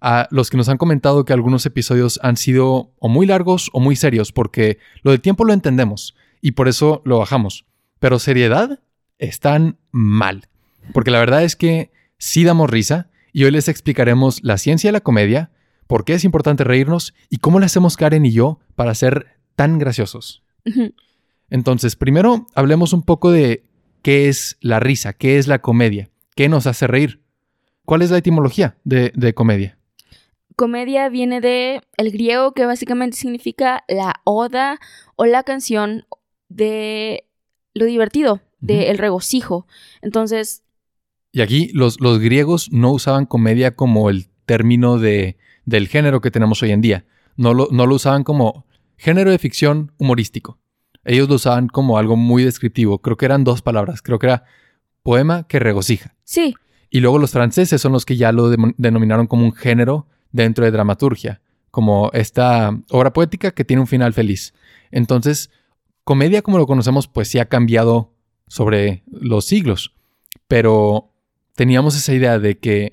a los que nos han comentado que algunos episodios han sido o muy largos o muy serios, porque lo de tiempo lo entendemos y por eso lo bajamos. Pero seriedad están mal. Porque la verdad es que sí damos risa y hoy les explicaremos la ciencia de la comedia, por qué es importante reírnos y cómo le hacemos Karen y yo para ser tan graciosos. Entonces, primero hablemos un poco de qué es la risa, qué es la comedia, qué nos hace reír. ¿Cuál es la etimología de, de comedia? Comedia viene de el griego que básicamente significa la oda o la canción de lo divertido, del regocijo. Entonces... Y aquí los, los, griegos no usaban comedia como el término de, del género que tenemos hoy en día. No lo, no lo usaban como género de ficción humorístico. Ellos lo usaban como algo muy descriptivo. Creo que eran dos palabras. Creo que era poema que regocija. Sí. Y luego los franceses son los que ya lo denominaron como un género dentro de dramaturgia, como esta obra poética que tiene un final feliz. Entonces, comedia como lo conocemos, pues sí ha cambiado sobre los siglos, pero teníamos esa idea de que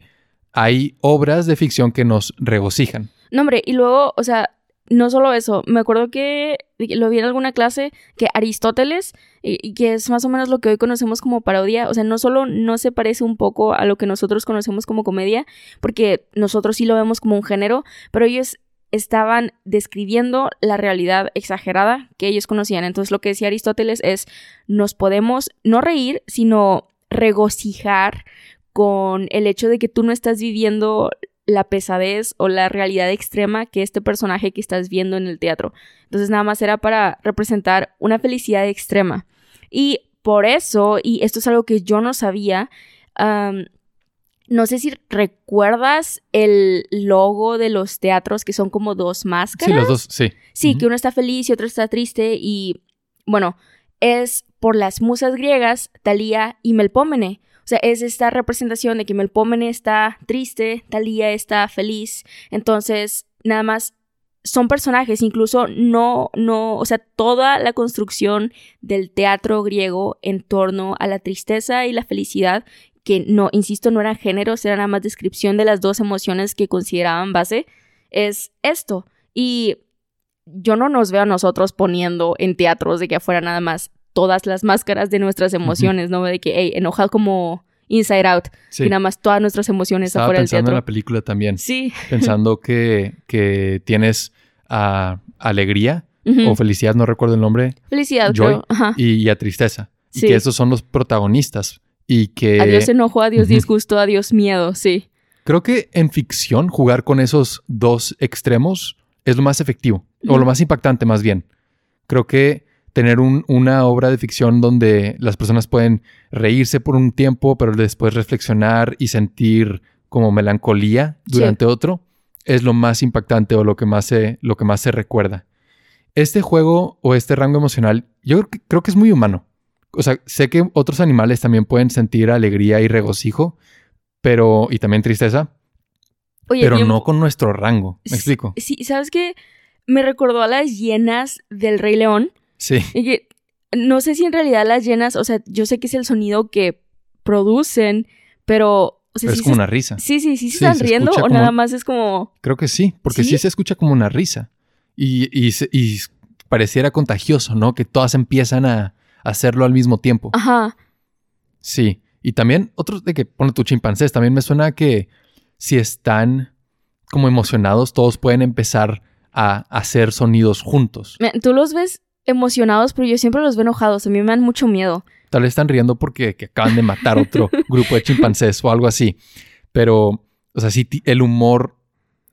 hay obras de ficción que nos regocijan. No, hombre, y luego, o sea, no solo eso, me acuerdo que lo vi en alguna clase que Aristóteles, y, que es más o menos lo que hoy conocemos como parodia, o sea, no solo no se parece un poco a lo que nosotros conocemos como comedia, porque nosotros sí lo vemos como un género, pero ellos estaban describiendo la realidad exagerada que ellos conocían. Entonces lo que decía Aristóteles es, nos podemos no reír, sino regocijar con el hecho de que tú no estás viviendo la pesadez o la realidad extrema que este personaje que estás viendo en el teatro. Entonces nada más era para representar una felicidad extrema. Y por eso, y esto es algo que yo no sabía, no sé si recuerdas el logo de los teatros que son como dos máscaras. Sí, los dos, sí. Sí, que uno está feliz y otro está triste y bueno, es por las musas griegas, Talía y Melpómene. O sea, es esta representación de que Melpómene está triste, Talía está feliz. Entonces, nada más son personajes, incluso no, no, o sea, toda la construcción del teatro griego en torno a la tristeza y la felicidad, que no, insisto, no eran géneros, era nada más descripción de las dos emociones que consideraban base, es esto. Y yo no nos veo a nosotros poniendo en teatros de que afuera nada más todas las máscaras de nuestras emociones, ¿no? De que, hey, enojado como Inside Out. Y nada más todas nuestras emociones Estaba afuera del teatro. pensando en la película también. Sí. Pensando que, que tienes a alegría o felicidad, no recuerdo el nombre. Felicidad, Joy, creo. Ajá. Y, a tristeza. Sí. Y que esos son los protagonistas. Y que... Adiós enojo, adiós disgusto, adiós miedo, sí. Creo que en ficción jugar con esos dos extremos es lo más efectivo. O lo más impactante más bien. Creo que tener un, una obra de ficción donde las personas pueden reírse por un tiempo, pero después reflexionar y sentir como melancolía durante Sí. otro, es lo más impactante o lo que más se, lo que más se recuerda. Este juego o este rango emocional, yo creo que, creo que es muy humano. O sea, sé que otros animales también pueden sentir alegría y regocijo, pero, y también tristeza, Oye, pero no con nuestro rango. ¿Me explico? Sí, ¿sabes qué? Me recordó a las hienas del Rey León. Sí. Y que no sé si en realidad las hienas, o sea, yo sé que es el sonido que producen, pero... O sea, Pero sí es como se- una risa. Sí, sí, sí, se Sí, están se riendo o como- nada más es como... Creo que sí, porque sí, ¿Sí? se escucha como una risa. Y, y, pareciera contagioso, ¿no? Que todas empiezan a, hacerlo al mismo tiempo. Ajá. Sí. Y también, otros de que pone tu chimpancés, también me suena que si están como emocionados, todos pueden empezar a hacer sonidos juntos. Tú los ves emocionados, pero yo siempre los veo enojados. A mí me dan mucho miedo. Tal vez están riendo porque que acaban de matar otro grupo de chimpancés o algo así. Pero, o sea, sí, el humor,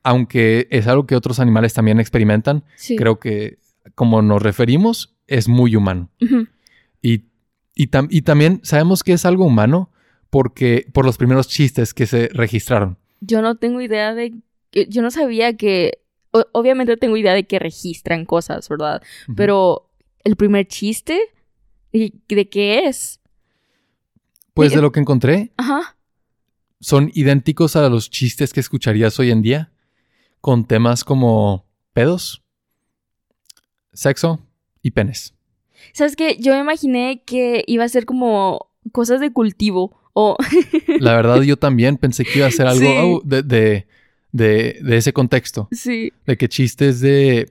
aunque es algo que otros animales también experimentan, Sí. creo que como nos referimos, es muy humano. Y, y, tam- y también sabemos que es algo humano porque por los primeros chistes que se registraron. Yo no tengo idea de yo no sabía que, o- obviamente tengo idea de que registran cosas, ¿verdad? Pero el primer chiste, ¿y ¿de qué es? Pues de lo que encontré, Ajá. son idénticos a los chistes que escucharías hoy en día, con temas como pedos, sexo y penes. ¿Sabes qué? Yo me imaginé que iba a ser como cosas de cultivo o... La verdad, yo también pensé que iba a ser algo Sí. oh, de, de- de- de ese contexto, sí. de que chistes de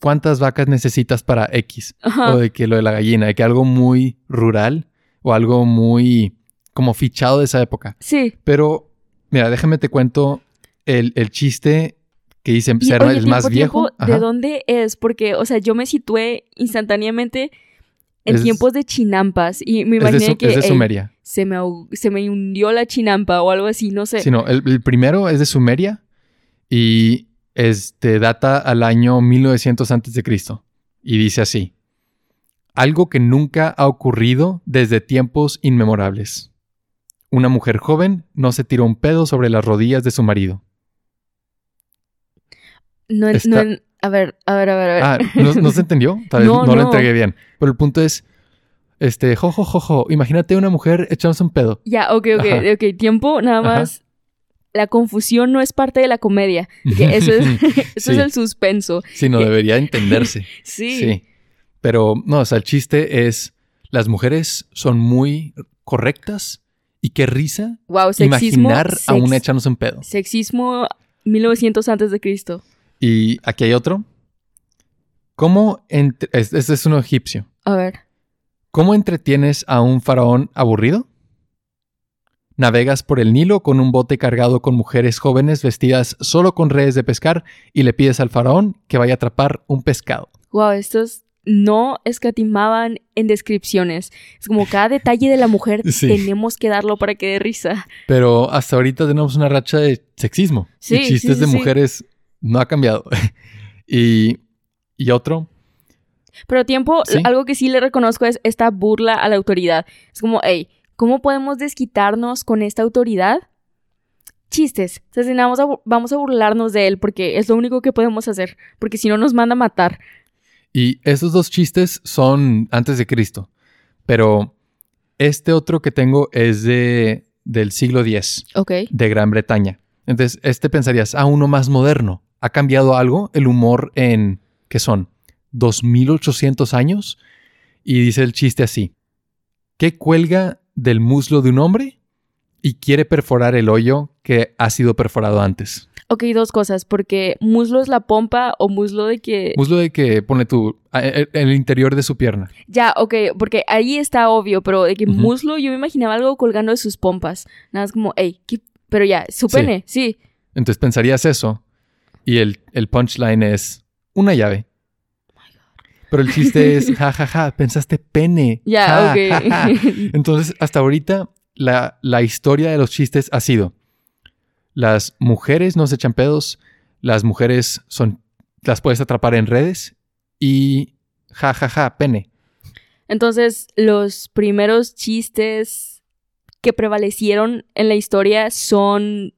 cuántas vacas necesitas para X, Ajá. o de que lo de la gallina, de que algo muy rural o algo muy como fichado de esa época. Sí. Pero, mira, déjame te cuento el, el chiste que dice Y, ser oye, el más viejo. tiempo, ¿De dónde es? Porque, o sea, yo me situé instantáneamente en Es- tiempos de chinampas y me Es de, imaginé que es de ey, Sumeria. se, me, se me hundió la chinampa o algo así, no sé. Sí, no, el, el primero es de Sumeria y este data al año 1900 antes de Cristo y dice así: algo que nunca ha ocurrido desde tiempos inmemorables. Una mujer joven no se tiró un pedo sobre las rodillas de su marido. No, Está- no a ver, a ver, a ver, a ver. Ah, ¿no, no se entendió? Tal vez No, no, lo entregué bien. Pero el punto es, este, jojo, jojo, imagínate una mujer echándose un pedo. Ya, ok, ok, Ajá. ok. Tiempo, nada más. La confusión no es parte de la comedia. Que eso es, eso es Sí. el suspenso. Sí, no debería entenderse. Sí. Sí. Pero no, o sea, el chiste es, las mujeres son muy correctas y qué risa Wow, sexismo. imaginar a una echándose un pedo. Sexismo 1900 antes de Cristo. Y aquí hay otro. ¿Cómo, este es uno egipcio. A ver. ¿Cómo entretienes a un faraón aburrido? Navegas por el Nilo con un bote cargado con mujeres jóvenes vestidas solo con redes de pescar y le pides al faraón que vaya a atrapar un pescado. Wow, estos no escatimaban en descripciones. Es como cada detalle de la mujer Sí. tenemos que darlo para que dé risa. Pero hasta ahorita tenemos una racha de sexismo. Sí, y chistes sí, de mujeres no ha cambiado. y, y otro, Pero tiempo, Sí. algo que sí le reconozco es esta burla a la autoridad. Es como, hey, ¿cómo podemos desquitarnos con esta autoridad? Chistes. O sea, si nada más a vamos a burlarnos de él porque es lo único que podemos hacer. Porque si no nos manda a matar. y esos dos chistes son antes de Cristo. Pero este otro que tengo es de, del siglo X. De Gran Bretaña. Entonces, este pensarías, ah, uno más moderno. ¿Ha cambiado algo el humor en, ¿qué son? 2800 años? Y dice el chiste así. ¿Qué cuelga del muslo de un hombre y quiere perforar el hoyo que ha sido perforado antes? Ok, dos cosas. Porque muslo es la pompa o muslo de que... Muslo de que pone tu, a- e- el interior de su pierna. Ya, ok, porque ahí está obvio, pero de que muslo yo me imaginaba algo colgando de sus pompas. Nada más como, hey, ¿qué? pero ya, su Sí. pene, sí. Entonces pensarías eso y el, el punchline es una llave. Pero el chiste es, ja, ja, ja, pensaste pene. Ya, Ja, ok. Entonces, hasta ahorita, la, la historia de los chistes ha sido: las mujeres no se echan pedos, las mujeres son, las puedes atrapar en redes y ja, ja, ja, pene. Entonces, los primeros chistes que prevalecieron en la historia son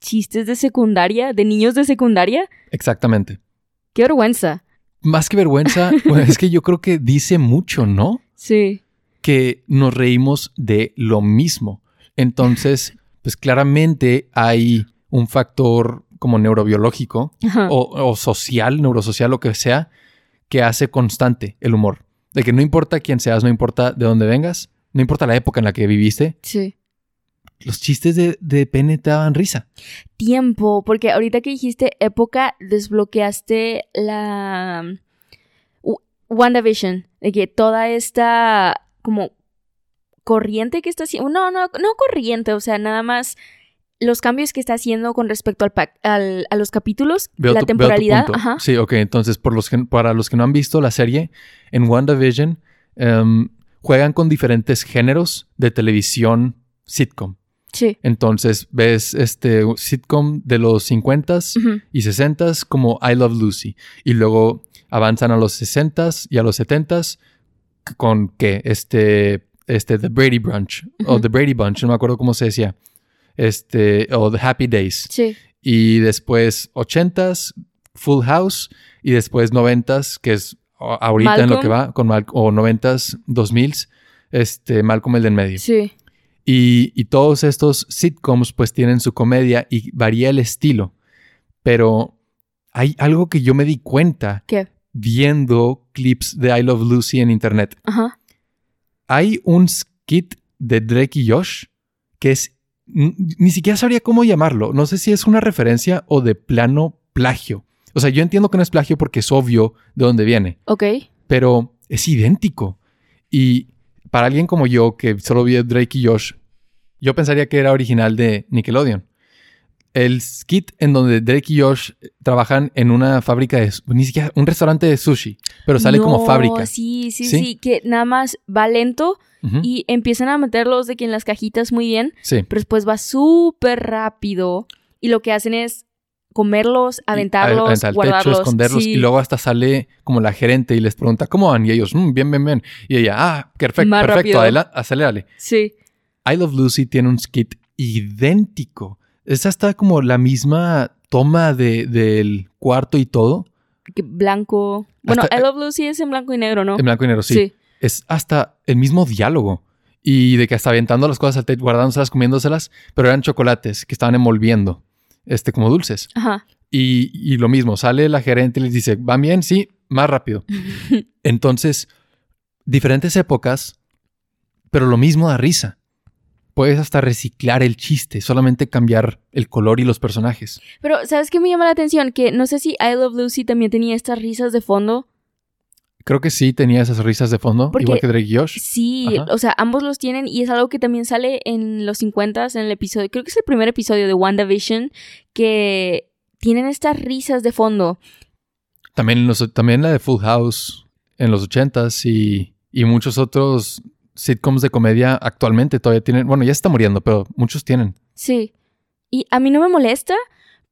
chistes de secundaria, de niños de secundaria. Exactamente. Qué vergüenza. Más que vergüenza, bueno, es que yo creo que dice mucho, ¿no? Sí. que nos reímos de lo mismo. Entonces, pues claramente hay un factor como neurobiológico o, o social, neurosocial, lo que sea, que hace constante el humor. De que no importa quién seas, no importa de dónde vengas, no importa la época en la que viviste, Sí. Los chistes de, de pene te daban risa. Tiempo, porque ahorita que dijiste época, desbloqueaste la WandaVision, de que toda esta como corriente que está haciendo, no, no, no corriente, o sea, nada más los cambios que está haciendo con respecto al, al- a los capítulos, Veo la tu- temporalidad, ajá. Sí, ok. Entonces, por los que, para los que no han visto la serie, en WandaVision em, juegan con diferentes géneros de televisión sitcom. Sí. Entonces, ves este sitcom de los 50s Ujú. y 60s como I Love Lucy. Y luego avanzan a los 60s y a los 70s con qué? Este, este, The Brady Bunch o. The Brady Bunch, no me acuerdo cómo se decía. Este, o The Happy Days. Sí. y después 80s, Full House, y después 90s, que es ahorita en lo que va, con Mal o 90s, 2000s, este, Malcolm el del medio. Sí. Y, y todos estos sitcoms pues tienen su comedia y varía el estilo. Pero hay algo que yo me di cuenta ¿Qué? viendo clips de I Love Lucy en internet. Ajá. Hay un skit de Drake y Josh que es... Ni siquiera sabría cómo llamarlo. No sé si es una referencia o de plano plagio. O sea, yo entiendo que no es plagio porque es obvio de dónde viene Ok. pero es idéntico. Y para alguien como yo, que solo vi a Drake y Josh, yo pensaría que era original de Nickelodeon. El skit en donde Drake y Josh trabajan en una fábrica de... Ni siquiera un restaurante de sushi, pero sale como fábrica. Sí, sí, ¿Sí? sí, Que nada más va lento y empiezan a meterlos de que en las cajitas muy bien, Sí. pero después va súper rápido y lo que hacen es comerlos, aventarlos, Aventar guardarlos. techo, esconderlos. Sí. Y luego hasta sale como la gerente y les pregunta, ¿cómo van? Y ellos, "Mm, bien, bien, bien. Y ella, ah, perfecto, Más perfecto, adelante, acelérale. Sí. I Love Lucy tiene un skit idéntico. Es hasta como la misma toma de- del cuarto y todo. Blanco. Bueno, Hasta- I Love Lucy es en blanco y negro, ¿no? En blanco y negro, sí. Es hasta el mismo diálogo. Y de que hasta aventando las cosas al techo, guardándoselas, comiéndoselas, pero eran chocolates que estaban envolviendo, este, como dulces. Ajá. Y, y lo mismo, sale la gerente y les dice, ¿van bien? Sí, más rápido. Entonces, diferentes épocas, pero lo mismo da risa. Puedes hasta reciclar el chiste, solamente cambiar el color y los personajes. Pero, ¿sabes qué me llama la atención? Que no sé si I Love Lucy también tenía estas risas de fondo. Creo que sí tenía esas risas de fondo, Porque- igual que Drake y Josh. Sí, Ajá. o sea, ambos los tienen y es algo que también sale en los 50 en el episodio, creo que es el primer episodio de WandaVision, que tienen estas risas de fondo. También, los- también la de Full House en los 80s y, y muchos otros sitcoms de comedia actualmente todavía tienen. Bueno, ya está muriendo, pero muchos tienen. Sí. Y a mí no me molesta,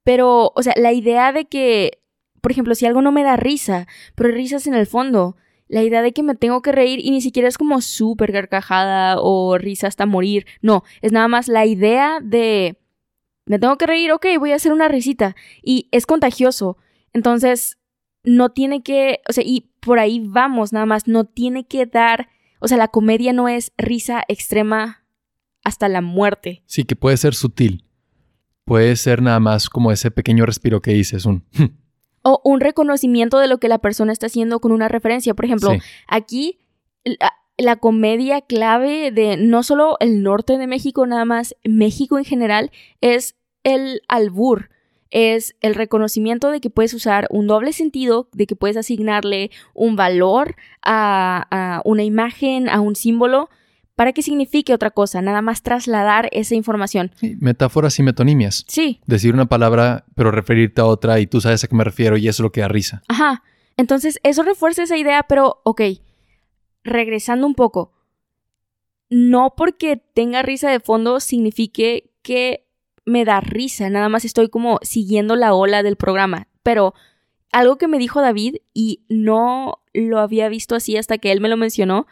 pero, o sea, la idea de que, por ejemplo, si algo no me da risa, pero risas en el fondo, la idea de que me tengo que reír y ni siquiera es como súper carcajada o risa hasta morir. No, es nada más la idea de, me tengo que reír, ok, voy a hacer una risita. Y es contagioso. Entonces, no tiene que, o sea, y por ahí vamos, nada más, no tiene que dar, o sea, la comedia no es risa extrema hasta la muerte. Sí, que puede ser sutil. Puede ser nada más como ese pequeño respiro que dices, un... O un reconocimiento de lo que la persona está haciendo con una referencia. Por ejemplo, Sí. aquí la, la comedia clave de no solo el norte de México, nada más México en general, es el albur. Es el reconocimiento de que puedes usar un doble sentido, de que puedes asignarle un valor a, a una imagen, a un símbolo, para que signifique otra cosa, nada más trasladar esa información. Sí, metáforas y metonimias. Sí, Decir una palabra, pero referirte a otra y tú sabes a qué me refiero y eso es lo que da risa. Ajá. Entonces, eso refuerza esa idea, pero, ok, regresando un poco, no porque tenga risa de fondo signifique que me da risa, nada más estoy como siguiendo la ola del programa, pero algo que me dijo David y no lo había visto así hasta que él me lo mencionó,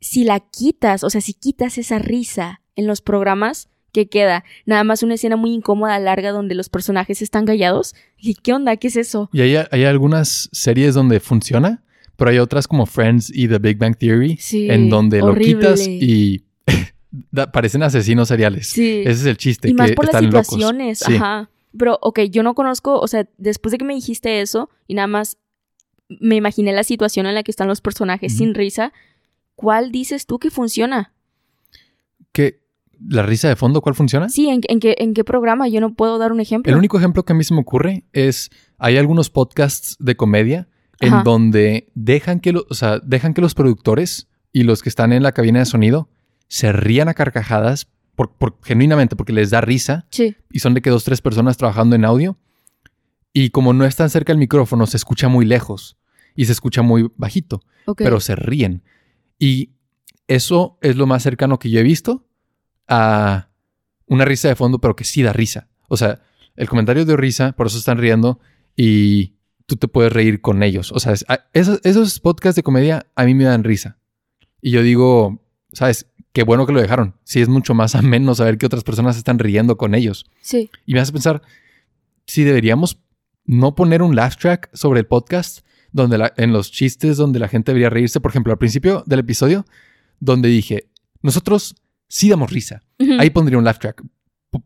si la quitas, o sea, si quitas esa risa en los programas, ¿qué queda? Nada más una escena muy incómoda, larga, donde los personajes están callados. ¿Y qué onda? ¿Qué es eso? Y hay, hay algunas series donde funciona, pero hay otras como Friends y The Big Bang Theory, Sí, en donde horrible. lo quitas y parecen asesinos seriales. Sí. Ese es el chiste. y más por las locos. situaciones, Sí. ajá. Pero, ok, yo no conozco, o sea, después de que me dijiste eso y nada más me imaginé la situación en la que están los personajes sin risa, ¿cuál dices tú que funciona? ¿Qué? ¿La risa de fondo cuál funciona? Sí, ¿en, en qué, ¿en qué programa? Yo no puedo dar un ejemplo. El único ejemplo que a mí se me ocurre es, hay algunos podcasts de comedia en Ajá. donde dejan que, lo- o sea, dejan que los productores y los que están en la cabina de sonido se rían a carcajadas por, por- genuinamente porque les da risa Sí, y son de que dos, tres personas trabajando en audio y como no están cerca del micrófono se escucha muy lejos y se escucha muy bajito, pero se ríen. Y eso es lo más cercano que yo he visto a una risa de fondo, pero que sí da risa. O sea, el comentario dio risa, por eso están riendo y tú te puedes reír con ellos. O sea, es- a- esos, esos podcasts de comedia a mí me dan risa. Y yo digo, ¿sabes? Qué bueno que lo dejaron. Sí, es mucho más ameno saber que otras personas están riendo con ellos. Sí, Y me hace pensar, si deberíamos no poner un laugh track sobre el podcast, donde la- en los chistes donde la gente debería reírse. Por ejemplo, al principio del episodio, donde dije, nosotros sí damos risa. Ahí pondría un laugh track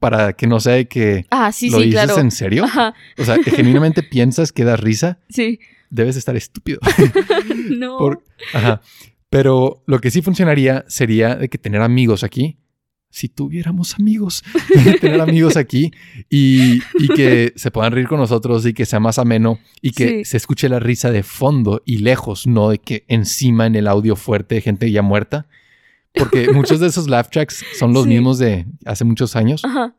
para que no sea de que Ah, sí, lo sí, dices claro. en serio. Ajá, O sea, que genuinamente piensas que das risa, sí. debes estar estúpido. no. Por- Ajá. Pero lo que sí funcionaría sería de que tener amigos aquí. Si tuviéramos amigos, tener amigos aquí y, y que se puedan reír con nosotros y que sea más ameno y que Sí. se escuche la risa de fondo y lejos, no de que encima en el audio fuerte de gente ya muerta. Porque muchos de esos laugh tracks son los Sí. mismos de hace muchos años Ajá.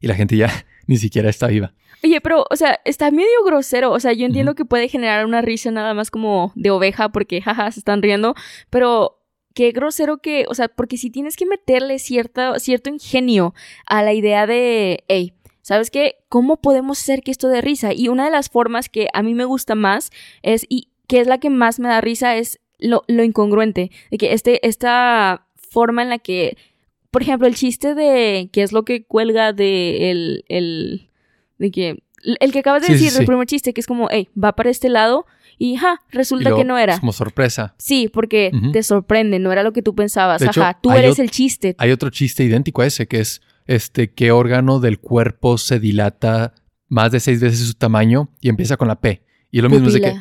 y la gente ya ni siquiera está viva. Oye, pero, o sea, está medio grosero. O sea, yo entiendo que puede generar una risa nada más como de oveja porque, jaja, se están riendo. Pero qué grosero que, o sea, porque si tienes que meterle cierta, cierto ingenio a la idea de, hey, ¿sabes qué? ¿Cómo podemos hacer que esto dé risa? Y una de las formas que a mí me gusta más es, y que es la que más me da risa, es lo, lo incongruente. De que este, esta forma en la que, por ejemplo, el chiste de qué es lo que cuelga de el, el de que el que acabas de Sí, sí, decir, el primer chiste, que es como, hey, va para este lado y ja, Y resulta luego que no era. como sorpresa. Sí, porque Ujú. te sorprende, no era lo que tú pensabas. De hecho, Ajá, tú hay eres el chiste. Hay otro chiste idéntico a ese que es este qué órgano del cuerpo se dilata más de seis veces su tamaño y empieza con la P. Y lo mismo es de que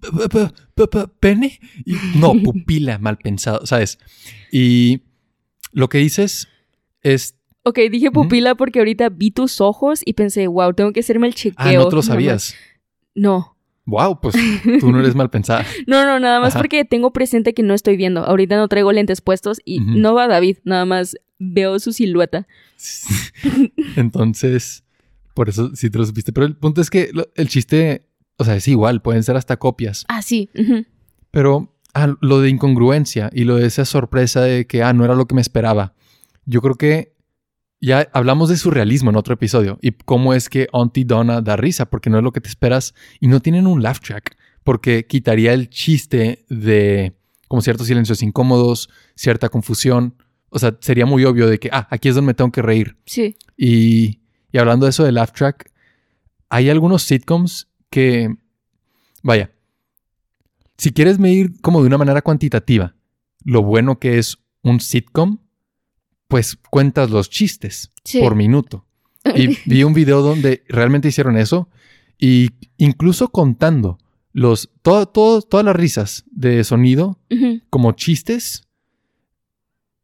Pupila. "P- p- p- p- pene y no pupila mal pensado, ¿sabes? Y lo que dices es Ok, dije pupila porque ahorita vi tus ojos y pensé, wow, tengo que hacerme el chequeo. ah no te lo sabías. No. Wow, pues tú no eres mal pensada. No, no, nada más Ajá. porque tengo presente que no estoy viendo. Ahorita no traigo lentes puestos y no va David, nada más veo su silueta. Entonces, por eso sí te lo supiste. Pero el punto es que lo- el chiste, o sea, es igual, pueden ser hasta copias. Ah, sí. Pero ah, lo de incongruencia y lo de esa sorpresa de que, ah, no era lo que me esperaba. Yo creo que ya hablamos de surrealismo en otro episodio y cómo es que Auntie Donna da risa porque no es lo que te esperas y no tienen un laugh track porque quitaría el chiste de como ciertos silencios incómodos, cierta confusión. O sea, sería muy obvio de que, ah, aquí es donde me tengo que reír. Sí. Y, y hablando de eso de laugh track, hay algunos sitcoms que, vaya, si quieres medir como de una manera cuantitativa lo bueno que es un sitcom, pues cuentas los chistes Sí. por minuto. Y vi un video donde realmente hicieron eso y incluso contando los, todo, todo- todas las risas de sonido como chistes,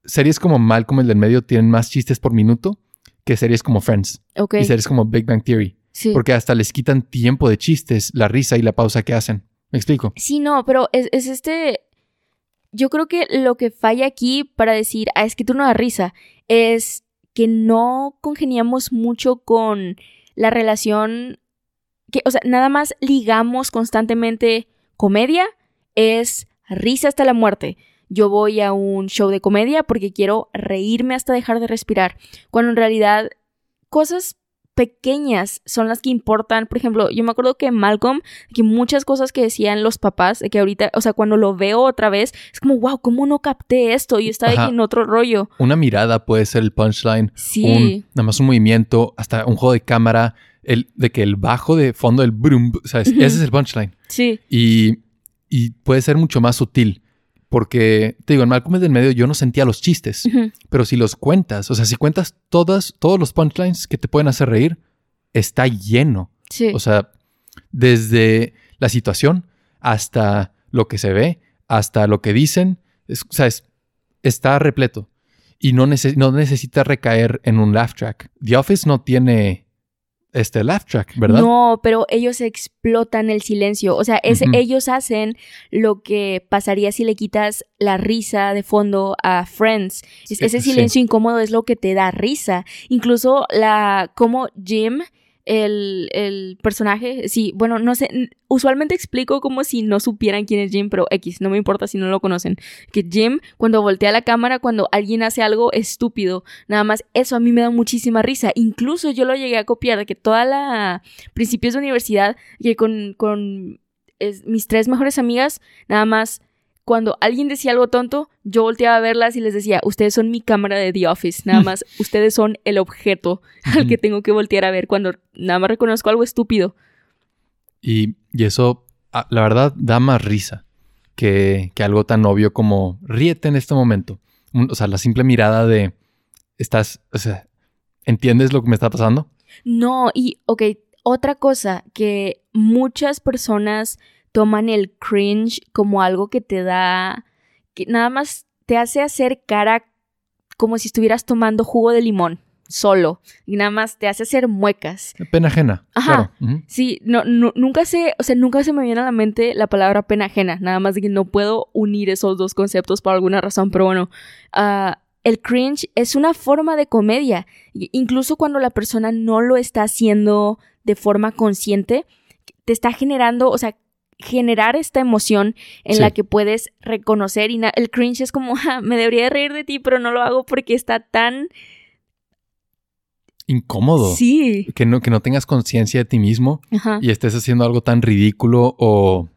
series como Malcolm el del medio tienen más chistes por minuto que series como Friends y series como Big Bang Theory, Sí. porque hasta les quitan tiempo de chistes, la risa y la pausa que hacen. ¿Me explico? Sí, no, pero es, es este. Yo creo que lo que falla aquí para decir, ah, es que tú no das risa, es que no congeniamos mucho con la relación. Que, o sea, nada más ligamos constantemente comedia, es risa hasta la muerte. Yo voy a un show de comedia porque quiero reírme hasta dejar de respirar. Cuando en realidad cosas pequeñas son las que importan. Por ejemplo, yo me acuerdo que Malcolm que muchas cosas que decían los papás, que ahorita, o sea, cuando lo veo otra vez, es como, wow, ¿cómo no capté esto? Y estaba Ajá. en otro rollo. Una mirada puede ser el punchline, Sí. un, nada más un movimiento, hasta un juego de cámara, el, de que el bajo de fondo, el brum, ¿sabes? Ese es el punchline. Sí. Y, y puede ser mucho más sutil. Porque, te digo, en Malcolm el del medio yo no sentía los chistes. Pero si los cuentas, o sea, si cuentas todas, todos los punchlines que te pueden hacer reír, está lleno. Sí. O sea, desde la situación hasta lo que se ve, hasta lo que dicen, es- o sea, es- está repleto. Y no, nece- no necesita recaer en un laugh track. The Office no tiene este laugh track, ¿verdad? No, pero ellos explotan el silencio. O sea, es, ellos hacen lo que pasaría si le quitas la risa de fondo a Friends. Es- ese sí. silencio incómodo es lo que te da risa. Incluso la como Jim, el, el personaje, sí, bueno, no sé, usualmente explico como si no supieran quién es Jim, pero X, no me importa si no lo conocen. Que Jim, cuando voltea la cámara, cuando alguien hace algo estúpido, nada más, eso a mí me da muchísima risa. Incluso yo lo llegué a copiar de que toda la principios de universidad, que con, con mis tres mejores amigas, nada más cuando alguien decía algo tonto, yo volteaba a verlas y les decía, ustedes son mi cámara de The Office, nada más, ustedes son el objeto al que tengo que voltear a ver cuando nada más reconozco algo estúpido. Y, y eso, la verdad, da más risa que, que algo tan obvio como ríete en este momento. O sea, la simple mirada de, estás, o sea, ¿entiendes lo que me está pasando? No, y ok, otra cosa que muchas personas toman el cringe como algo que te da, que nada más te hace hacer cara como si estuvieras tomando jugo de limón solo y nada más te hace hacer muecas. Pena ajena. Ajá. Claro. Sí, no, no- nunca se, o sea, nunca se me viene a la mente la palabra pena ajena, nada más que no puedo unir esos dos conceptos por alguna razón, pero bueno, ah, el cringe es una forma de comedia, incluso cuando la persona no lo está haciendo de forma consciente, te está generando, o sea, generar esta emoción en Sí. la que puedes reconocer y el cringe es como, "Ja, me debería de reír de ti, pero no lo hago porque está tan... Incómodo. Sí. Que no, que no tengas conciencia de ti mismo Ajá. y estés haciendo algo tan ridículo o,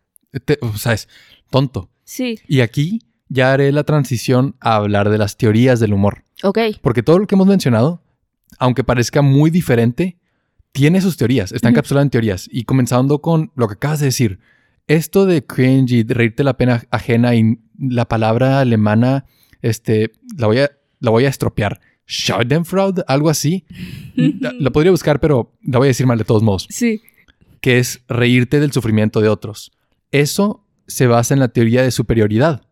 te- o sea, es tonto. Sí. Y aquí ya haré la transición a hablar de las teorías del humor. Ok. Porque todo lo que hemos mencionado, aunque parezca muy diferente, tiene sus teorías, está encapsulado en teorías. Y comenzando con lo que acabas de decir, esto de cringe y de reírte la pena ajena y la palabra alemana, este, la voy a, la voy a estropear. Schadenfreude, algo así. La, la podría buscar, pero la voy a decir mal de todos modos. Sí. Que es reírte del sufrimiento de otros. Eso se basa en la teoría de superioridad.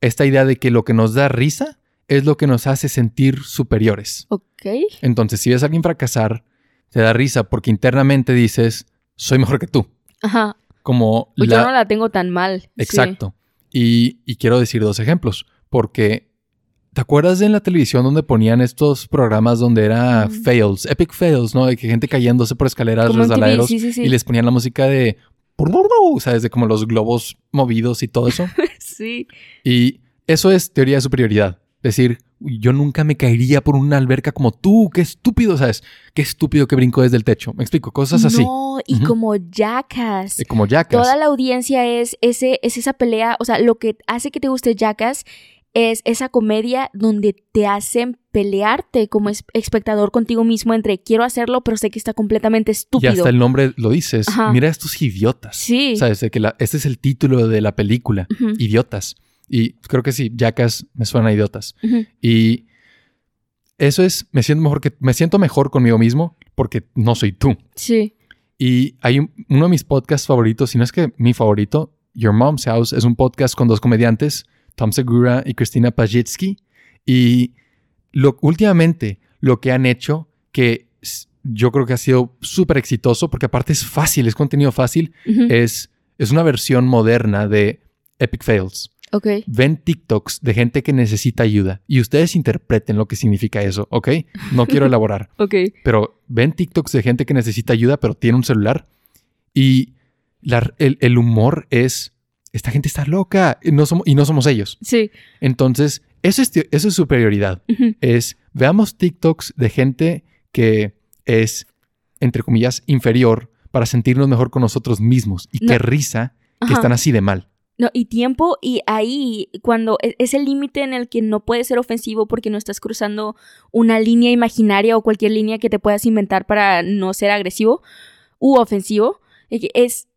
Esta idea de que lo que nos da risa es lo que nos hace sentir superiores. Ok. Entonces, si ves a alguien fracasar, te da risa porque internamente dices, soy mejor que tú. Ajá. Como Pues la... yo no la tengo tan mal. sí. Exacto. Y, y quiero decir dos ejemplos, porque ¿te acuerdas de en la televisión donde ponían estos programas donde era Mm. fails, epic fails, ¿no? De que gente cayéndose por escaleras, resbaladeros, sí, sí, sí. y les ponían la música de... ¿Sabes? De como los globos movidos y todo eso. Sí. Y eso es teoría de superioridad. Decir, "Uy, yo nunca me caería por una alberca como tú, qué estúpido, ¿sabes? Qué estúpido que brinco desde el techo. Me explico, cosas así. No, y como Jackass. Eh, Como Jackass. Toda la audiencia es, ese, es esa pelea, o sea, lo que hace que te guste Jackass es esa comedia donde te hacen pelearte como es- espectador contigo mismo entre quiero hacerlo, pero sé que está completamente Y estúpido. hasta el nombre lo dices. Ajá. Mira estos idiotas. Sí. ¿Sabes? De que la- este es el título de la película. Idiotas. Y creo que sí, Jackass me suena a idiotas. Y eso es, me siento mejor que, me siento mejor conmigo mismo porque no soy tú. Sí. Y hay un- uno de mis podcasts favoritos, si no es que mi favorito, Your Mom's House, es un podcast con dos comediantes, Tom Segura y Christina Pajitsky. Y lo, últimamente lo que han hecho, que yo creo que ha sido súper exitoso, porque aparte es fácil, es contenido fácil, es, es una versión moderna de Epic Fails. Ven TikToks de gente que necesita ayuda y ustedes interpreten lo que significa eso, ¿ok? No quiero elaborar Ok. pero ven TikToks de gente que necesita ayuda, pero tiene un celular. Y la- el, el humor es, esta gente está loca y no somos, y no somos ellos. Sí. Entonces, eso es, eso es superioridad. Es, veamos TikToks de gente que es, entre comillas, inferior para sentirnos mejor con nosotros mismos. Y qué No. risa que Ajá. están así de mal. No, y tiempo, y ahí, cuando e- es el límite en el que no puede ser ofensivo porque no estás cruzando una línea imaginaria o cualquier línea que te puedas inventar para no ser agresivo u ofensivo, es,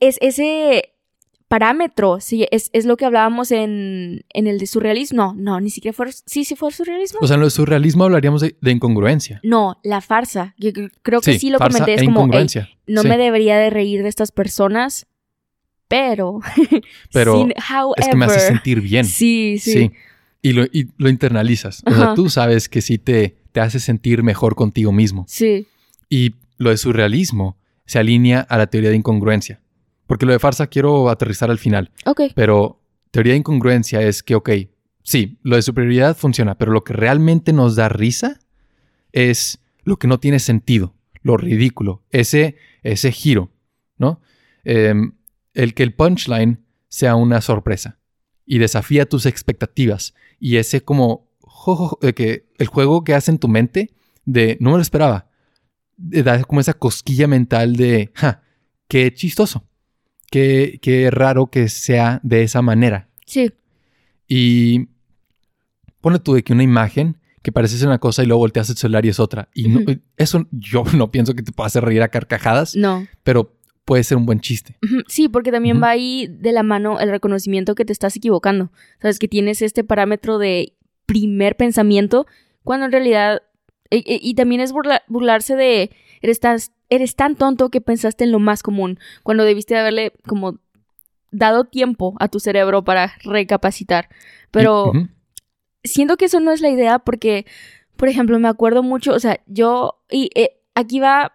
es ese parámetro, sí, es, es lo que hablábamos en, en el de surrealismo. No, no, ni siquiera fue, sí, sí fue surrealismo. O sea, en lo de surrealismo hablaríamos de, de incongruencia. no, la farsa. Yo cre- creo que sí, lo comenté. Es e como, "Ey, incongruencia. no Sí. me debería de reír de estas personas, pero... Pero sin- Es que me hace sentir bien. Sí, sí. Sí. Y lo, y lo internalizas. O sea, Ajá. tú sabes que sí te, te hace sentir mejor contigo mismo. Sí. Y lo de surrealismo se alinea a la teoría de incongruencia. Porque lo de farsa quiero aterrizar al final. Ok. Pero teoría de incongruencia es que, ok, sí, lo de superioridad funciona, pero lo que realmente nos da risa es lo que no tiene sentido, lo ridículo, ese, ese giro, ¿no? Em, el que el punchline sea una sorpresa y desafía tus expectativas y ese como jo, jo, que el juego que hace en tu mente de no me lo esperaba, da como esa cosquilla mental de, ja, qué chistoso, qué, qué raro que sea de esa manera, Sí. Y pone tú de que una imagen que parece ser una cosa y luego volteas el celular y es otra. Y no- eso yo no pienso que te pueda hacer reír a carcajadas, No. pero puede ser un buen chiste. Sí, porque también va ahí de la mano el reconocimiento que te estás equivocando. Sabes que tienes este parámetro de primer pensamiento cuando en realidad... e- e- Y, también es burla- burlarse de... Eres tan, eres tan tonto que pensaste en lo más común, cuando debiste haberle como dado tiempo a tu cerebro para recapacitar. Pero siento que eso no es la idea porque, por ejemplo, me acuerdo mucho, o sea, yo, y eh, aquí va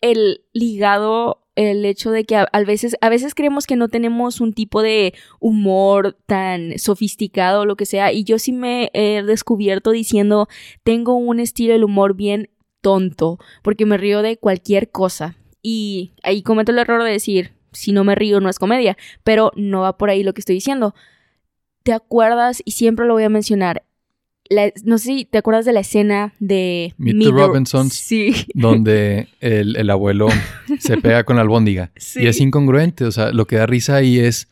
el ligado, el hecho de que a, veces, a veces creemos que no tenemos un tipo de humor tan sofisticado o lo que sea, y yo sí me he descubierto diciendo, tengo un estilo del humor bien tonto, porque me río de cualquier cosa. Y ahí cometo el error de decir, si no me río no es comedia, pero no va por ahí lo que estoy diciendo. ¿Te acuerdas? Y siempre lo voy a mencionar. La- no sé si te acuerdas de la escena de Meet the Robinsons. Sí. donde el, el abuelo se pega con la albóndiga. Sí. Y es incongruente, o sea, lo que da risa ahí es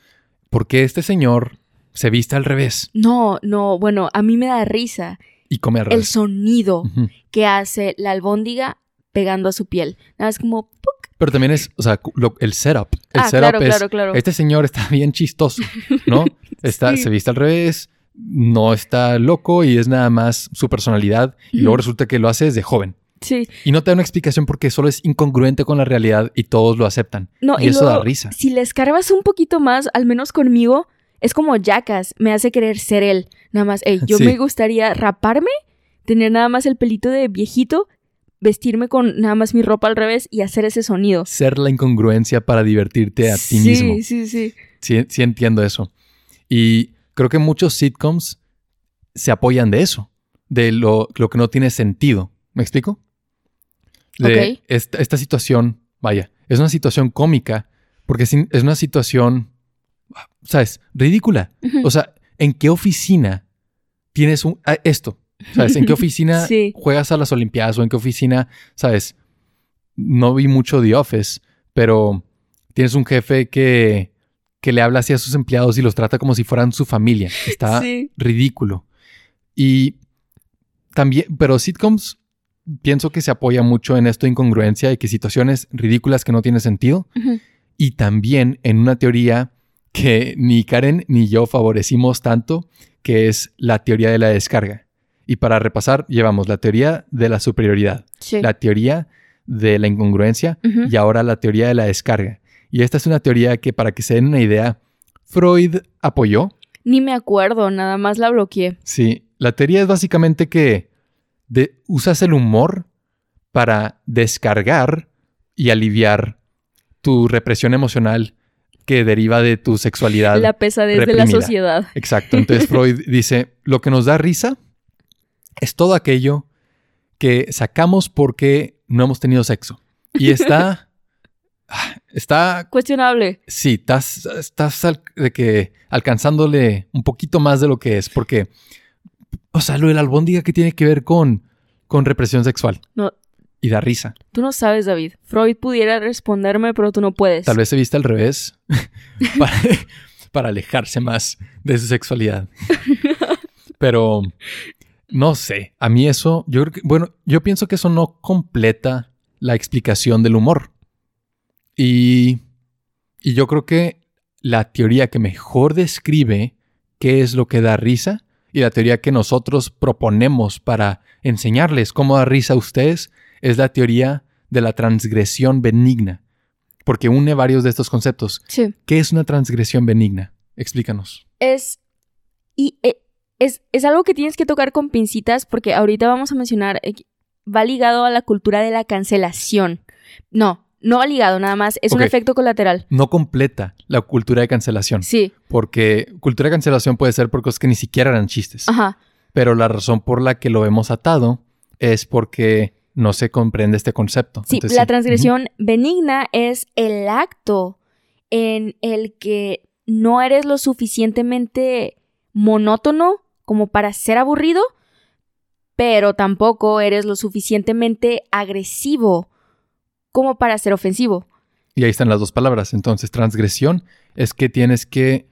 por qué este señor se viste al revés No, no, bueno, a mí me da risa y come al el revés. sonido Ujú. que hace la albóndiga pegando a su piel. Nada más como ¡puc! Pero también es, o sea, lo- el setup. El Ah, setup claro, es, claro, claro. este señor está bien chistoso, ¿no? Está, Sí. Se viste al revés, no está loco y es nada más su personalidad. Y luego resulta que lo hace desde joven. Sí. Y no te da una explicación porque solo es incongruente con la realidad y todos lo aceptan. No, y, y, eso luego, da risa. si le escarbas un poquito más, al menos conmigo, es como Jackass, me hace querer ser él. Nada más, ey, yo Sí. me gustaría raparme, tener nada más el pelito de viejito, vestirme con nada más mi ropa al revés y hacer ese sonido. Ser la incongruencia para divertirte a ti sí, mismo. Sí, sí, Sí, sí entiendo eso. Y creo que muchos sitcoms se apoyan de eso, de lo, lo que no tiene sentido. ¿Me explico? De Ok. esta, esta situación, vaya, es una situación cómica porque es, una situación, ¿sabes? Ridícula. O sea, ¿en qué oficina tienes un, ah, esto? ¿Sabes? ¿En qué oficina Sí. juegas a las Olimpiadas o en qué oficina, ¿sabes? No vi mucho The Office, pero tienes un jefe que, que le habla así a sus empleados y los trata como si fueran su familia. Está Sí. ridículo. Y también, pero sitcoms pienso que se apoya mucho en esto de incongruencia y que situaciones ridículas que no tienen sentido y también en una teoría que ni Karen ni yo favorecimos tanto, que es la teoría de la descarga. Y para repasar, llevamos la teoría de la superioridad, Sí. la teoría de la incongruencia y ahora la teoría de la descarga. Y esta es una teoría que, para que se den una idea, Freud apoyó. Ni me acuerdo, nada más la bloqueé. Sí, la teoría es básicamente que de- usas el humor para descargar y aliviar tu represión emocional que deriva de tu sexualidad. La pesadez de la reprimida. sociedad. Exacto. Entonces Freud dice, lo que nos da risa es todo aquello que sacamos porque no hemos tenido sexo. Y está... Está... Cuestionable. Sí, estás, estás al- de que alcanzándole un poquito más de lo que es. Porque... O sea, lo de la albóndiga que tiene que ver con, con represión sexual. No, Y da risa. tú no sabes, David. Freud pudiera responderme, pero tú no puedes. Tal vez se viste al revés para, para alejarse más de su sexualidad. Pero no sé, a mí eso, yo creo que, bueno, yo pienso que eso no completa la explicación del humor. Y, y yo creo que la teoría que mejor describe qué es lo que da risa y la teoría que nosotros proponemos para enseñarles cómo da risa a ustedes es la teoría de la transgresión benigna, porque une varios de estos conceptos. Sí. ¿Qué es una transgresión benigna? Explícanos. Es. Y eh, es, es algo que tienes que tocar con pincitas porque ahorita vamos a mencionar. eh, va ligado a la cultura de la cancelación. No, no va ligado, nada más. Es un efecto colateral. No completa la cultura de cancelación, Sí. porque cultura de cancelación puede ser por cosas que ni siquiera eran chistes, Ajá. pero la razón por la que lo hemos atado es porque no se comprende este concepto. Sí, Entonces, la transgresión benigna es el acto en el que no eres lo suficientemente monótono como para ser aburrido, pero tampoco eres lo suficientemente agresivo como para ser ofensivo. Y ahí están las dos palabras. Entonces, transgresión es que tienes que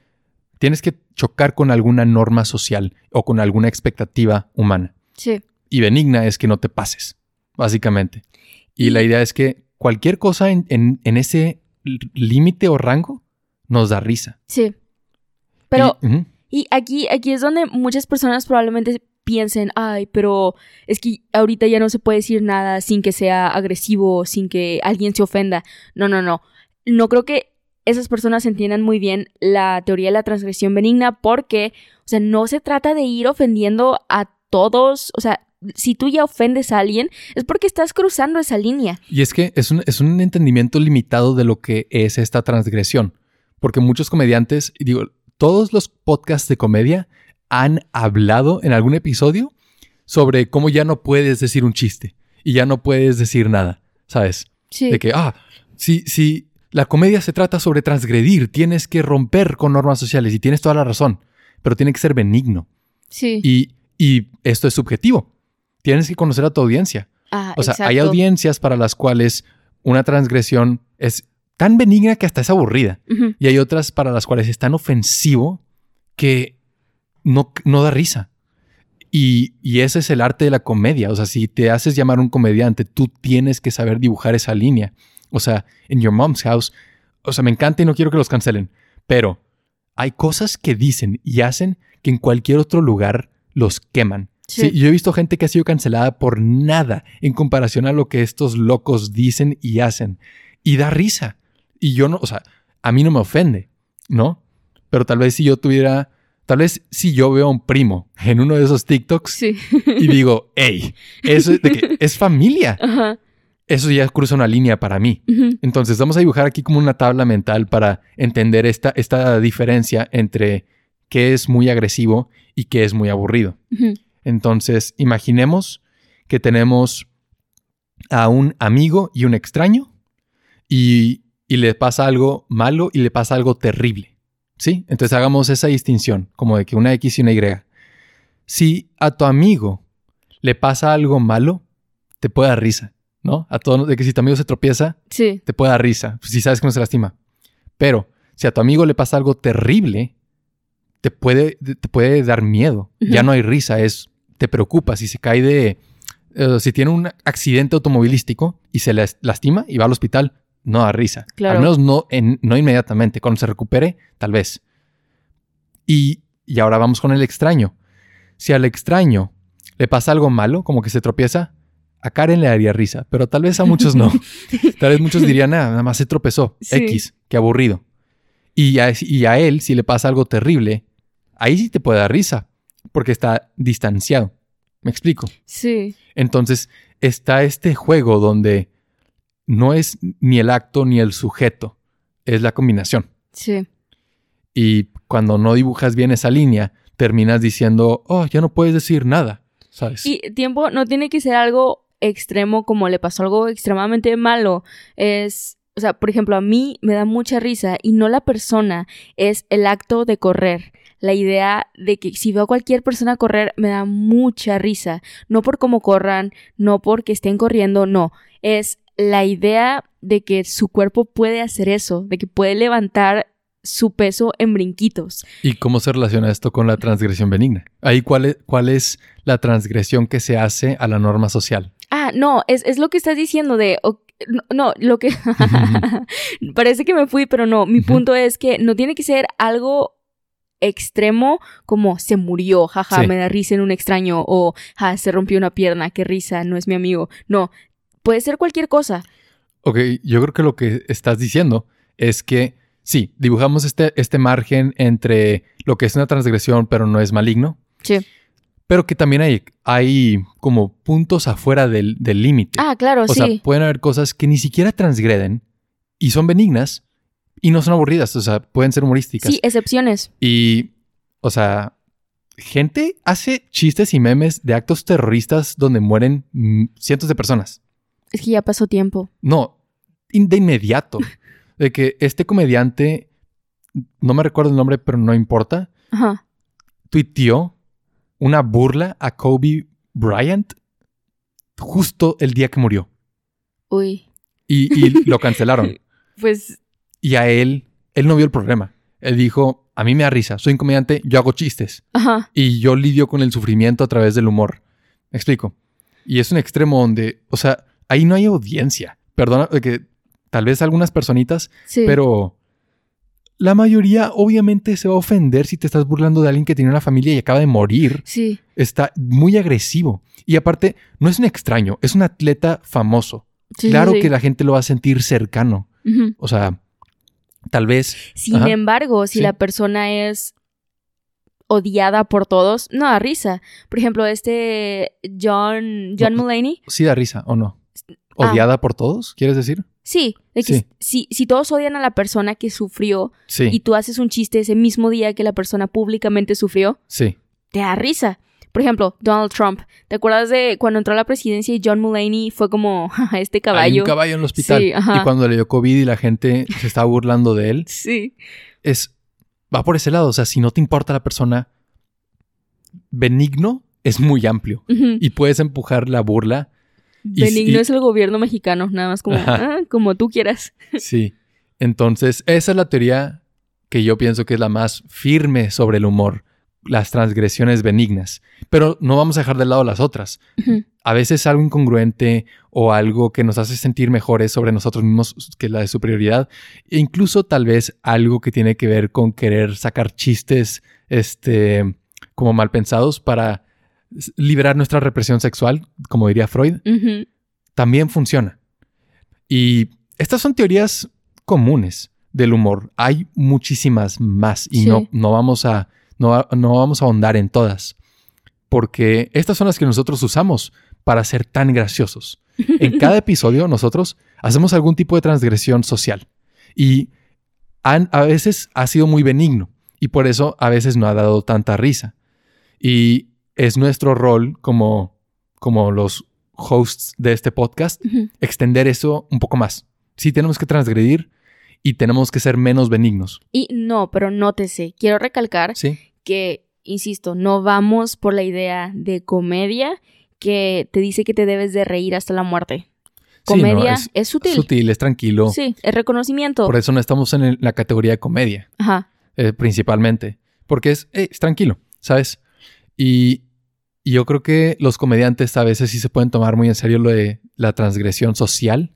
tienes que chocar con alguna norma social o con alguna expectativa humana. Sí. Y benigna es que no te pases, básicamente. Y, la idea es que cualquier cosa en, en- en ese límite o rango nos da risa. Sí. Pero, Y- y aquí, aquí es donde muchas personas probablemente piensen, ay, pero es que ahorita ya no se puede decir nada sin que sea agresivo, sin que alguien se ofenda. No, no, no. No creo que esas personas entiendan muy bien la teoría de la transgresión benigna porque, o sea, no se trata de ir ofendiendo a todos, o sea, si tú ya ofendes a alguien, es porque estás cruzando esa línea. Y es que es un, es un entendimiento limitado de lo que es esta transgresión. Porque muchos comediantes, digo, todos los podcasts de comedia han hablado en algún episodio sobre cómo ya no puedes decir un chiste y ya no puedes decir nada, ¿sabes? Sí. De que, ah, si, si la comedia se trata sobre transgredir, tienes que romper con normas sociales y tienes toda la razón, pero tiene que ser benigno. sí. Y, y esto es subjetivo. Tienes que conocer a tu audiencia. Ah, O sea, hay audiencias para las cuales una transgresión es tan benigna que hasta es aburrida. Y hay otras para las cuales es tan ofensivo que no, no da risa. Y, y ese es el arte de la comedia. O sea, si te haces llamar un comediante, tú tienes que saber dibujar esa línea. O sea, en Your Mom's House, o sea, me encanta y no quiero que los cancelen, pero hay cosas que dicen y hacen que en cualquier otro lugar los queman. Sí. Sí, yo he visto gente que ha sido cancelada por nada en comparación a lo que estos locos dicen y hacen. Y da risa. Y yo no, o sea, a mí no me ofende, ¿no? Pero tal vez si yo tuviera, tal vez si yo veo a un primo en uno de esos TikToks Sí. y digo, hey, eso es de que es familia. Ajá. Eso ya cruza una línea para mí. Entonces vamos a dibujar aquí como una tabla mental para entender esta, esta diferencia entre qué es muy agresivo y qué es muy aburrido. Entonces, imaginemos que tenemos a un amigo y un extraño y, y le pasa algo malo y le pasa algo terrible. ¿Sí? Entonces hagamos esa distinción, como de que una X y una Y. Si a tu amigo le pasa algo malo, te puede dar risa, ¿no? A todo, de que si tu amigo se tropieza, Sí. te puede dar risa, si sabes que no se lastima. Pero si a tu amigo le pasa algo terrible, te puede, te puede dar miedo. Ya no hay risa, es te preocupa si se cae de eh, si tiene un accidente automovilístico y se las- lastima y va al hospital, no da risa. Claro. Al menos no, en- no inmediatamente. Cuando se recupere, tal vez. Y, y ahora vamos con el extraño. Si al extraño le pasa algo malo, como que se tropieza, a Karen le daría risa, pero tal vez a muchos no. tal vez muchos dirían, "Ah, nada más se tropezó. Sí. X, qué aburrido. Y a, y a él, si le pasa algo terrible, ahí sí te puede dar risa, porque está distanciado. ¿Me explico? Sí. Entonces está este juego donde no es ni el acto ni el sujeto, es la combinación. Sí. Y cuando no dibujas bien esa línea, terminas diciendo, oh, ya no puedes decir nada, ¿sabes? Y tiempo no tiene que ser algo extremo como le pasó algo extremadamente malo. Es, o sea, por ejemplo, a mí me da mucha risa y no la persona, es el acto de correr. La idea de que si veo a cualquier persona correr me da mucha risa. No por cómo corran, no porque estén corriendo, no. Es la idea de que su cuerpo puede hacer eso, de que puede levantar su peso en brinquitos. ¿Y cómo se relaciona esto con la transgresión benigna? Ahí, ¿cuál es, cuál es la transgresión que se hace a la norma social? Ah, no, es, es lo que estás diciendo de... no, no, lo que... Parece que me fui, pero no. Mi punto es que no tiene que ser algo extremo como se murió, jaja, Sí. me da risa en un extraño o ja, se rompió una pierna, qué risa, no es mi amigo. No, puede ser cualquier cosa. Ok, yo creo que lo que estás diciendo es que sí, dibujamos este, este margen entre lo que es una transgresión pero no es maligno, Sí. pero que también hay, hay como puntos afuera del del límite. Ah, claro, o sí. sea, pueden haber cosas que ni siquiera transgreden y son benignas y no son aburridas, o sea, pueden ser humorísticas. sí, excepciones. Y, o sea, gente hace chistes y memes de actos terroristas donde mueren cientos de personas. Es que ya pasó tiempo. No, in- de inmediato. De que este comediante, no me recuerdo el nombre, pero no importa, Ajá. tuiteó una burla a Kobe Bryant justo el día que murió. Uy. Y, y lo cancelaron. Pues Y a él, él no vio el problema. Él dijo, a a mí me da risa. Soy un comediante, yo hago chistes. Ajá. Y yo lidio con el sufrimiento a través del humor. ¿Me explico? Y es un extremo donde, o sea, ahí no hay audiencia. Perdona, que tal vez algunas personitas, Sí. pero la mayoría obviamente se va a ofender si te estás burlando de alguien que tiene una familia y acaba de morir. Sí. Está muy agresivo. Y aparte, no es un extraño, es un atleta famoso. Sí, claro sí. que la gente lo va a sentir cercano. O sea, tal vez... Sin Ajá. embargo, si la persona es odiada por todos, no da risa. Por ejemplo, este John, John No. Mulaney. Sí da risa, ¿o no? Ah. ¿Odiada por todos? ¿Quieres decir? Sí, de que Sí. si, si todos odian a la persona que sufrió Sí, y tú haces un chiste ese mismo día que la persona públicamente sufrió, sí. te da risa. Por ejemplo, Donald Trump. ¿Te acuerdas de cuando entró a la presidencia y John Mulaney fue como "Ja, este Hay caballo? un caballo en el hospital. Sí, y cuando le dio COVID y la gente se estaba burlando de él, Sí. es... Va por ese lado. O sea, si no te importa la persona, benigno es muy amplio. Y puedes empujar la burla. Benigno y- es el gobierno mexicano, nada más como, ah, como tú quieras. Sí. Entonces, esa es la teoría que yo pienso que es la más firme sobre el humor. Las transgresiones benignas. Pero no vamos a dejar de lado las otras. A veces algo incongruente o algo que nos hace sentir mejores sobre nosotros mismos que la de superioridad, e incluso tal vez algo que tiene que ver con querer sacar chistes este como mal pensados para liberar nuestra represión sexual, como diría Freud, también funciona. Y estas son teorías comunes del humor. Hay muchísimas más y Sí. no, no vamos a no, no vamos a ahondar en todas, porque estas son las que nosotros usamos para ser tan graciosos. En cada episodio nosotros hacemos algún tipo de transgresión social y han- a veces ha sido muy benigno y por eso a veces no ha dado tanta risa. Y es nuestro rol como, como los hosts de este podcast extender eso un poco más. Sí tenemos que transgredir y tenemos que ser menos benignos. Y no, pero nótese, quiero recalcar Sí, que, insisto, no vamos por la idea de comedia que te dice que te debes de reír hasta la muerte. Sí, no, Comedia es es, sutil. sutil, es tranquilo. Sí, es reconocimiento. Por eso no estamos en el- la categoría de comedia. Ajá. eh, principalmente, porque es, eh, es tranquilo, ¿sabes? Y, y yo creo que los comediantes a veces sí se pueden tomar muy en serio lo de la transgresión social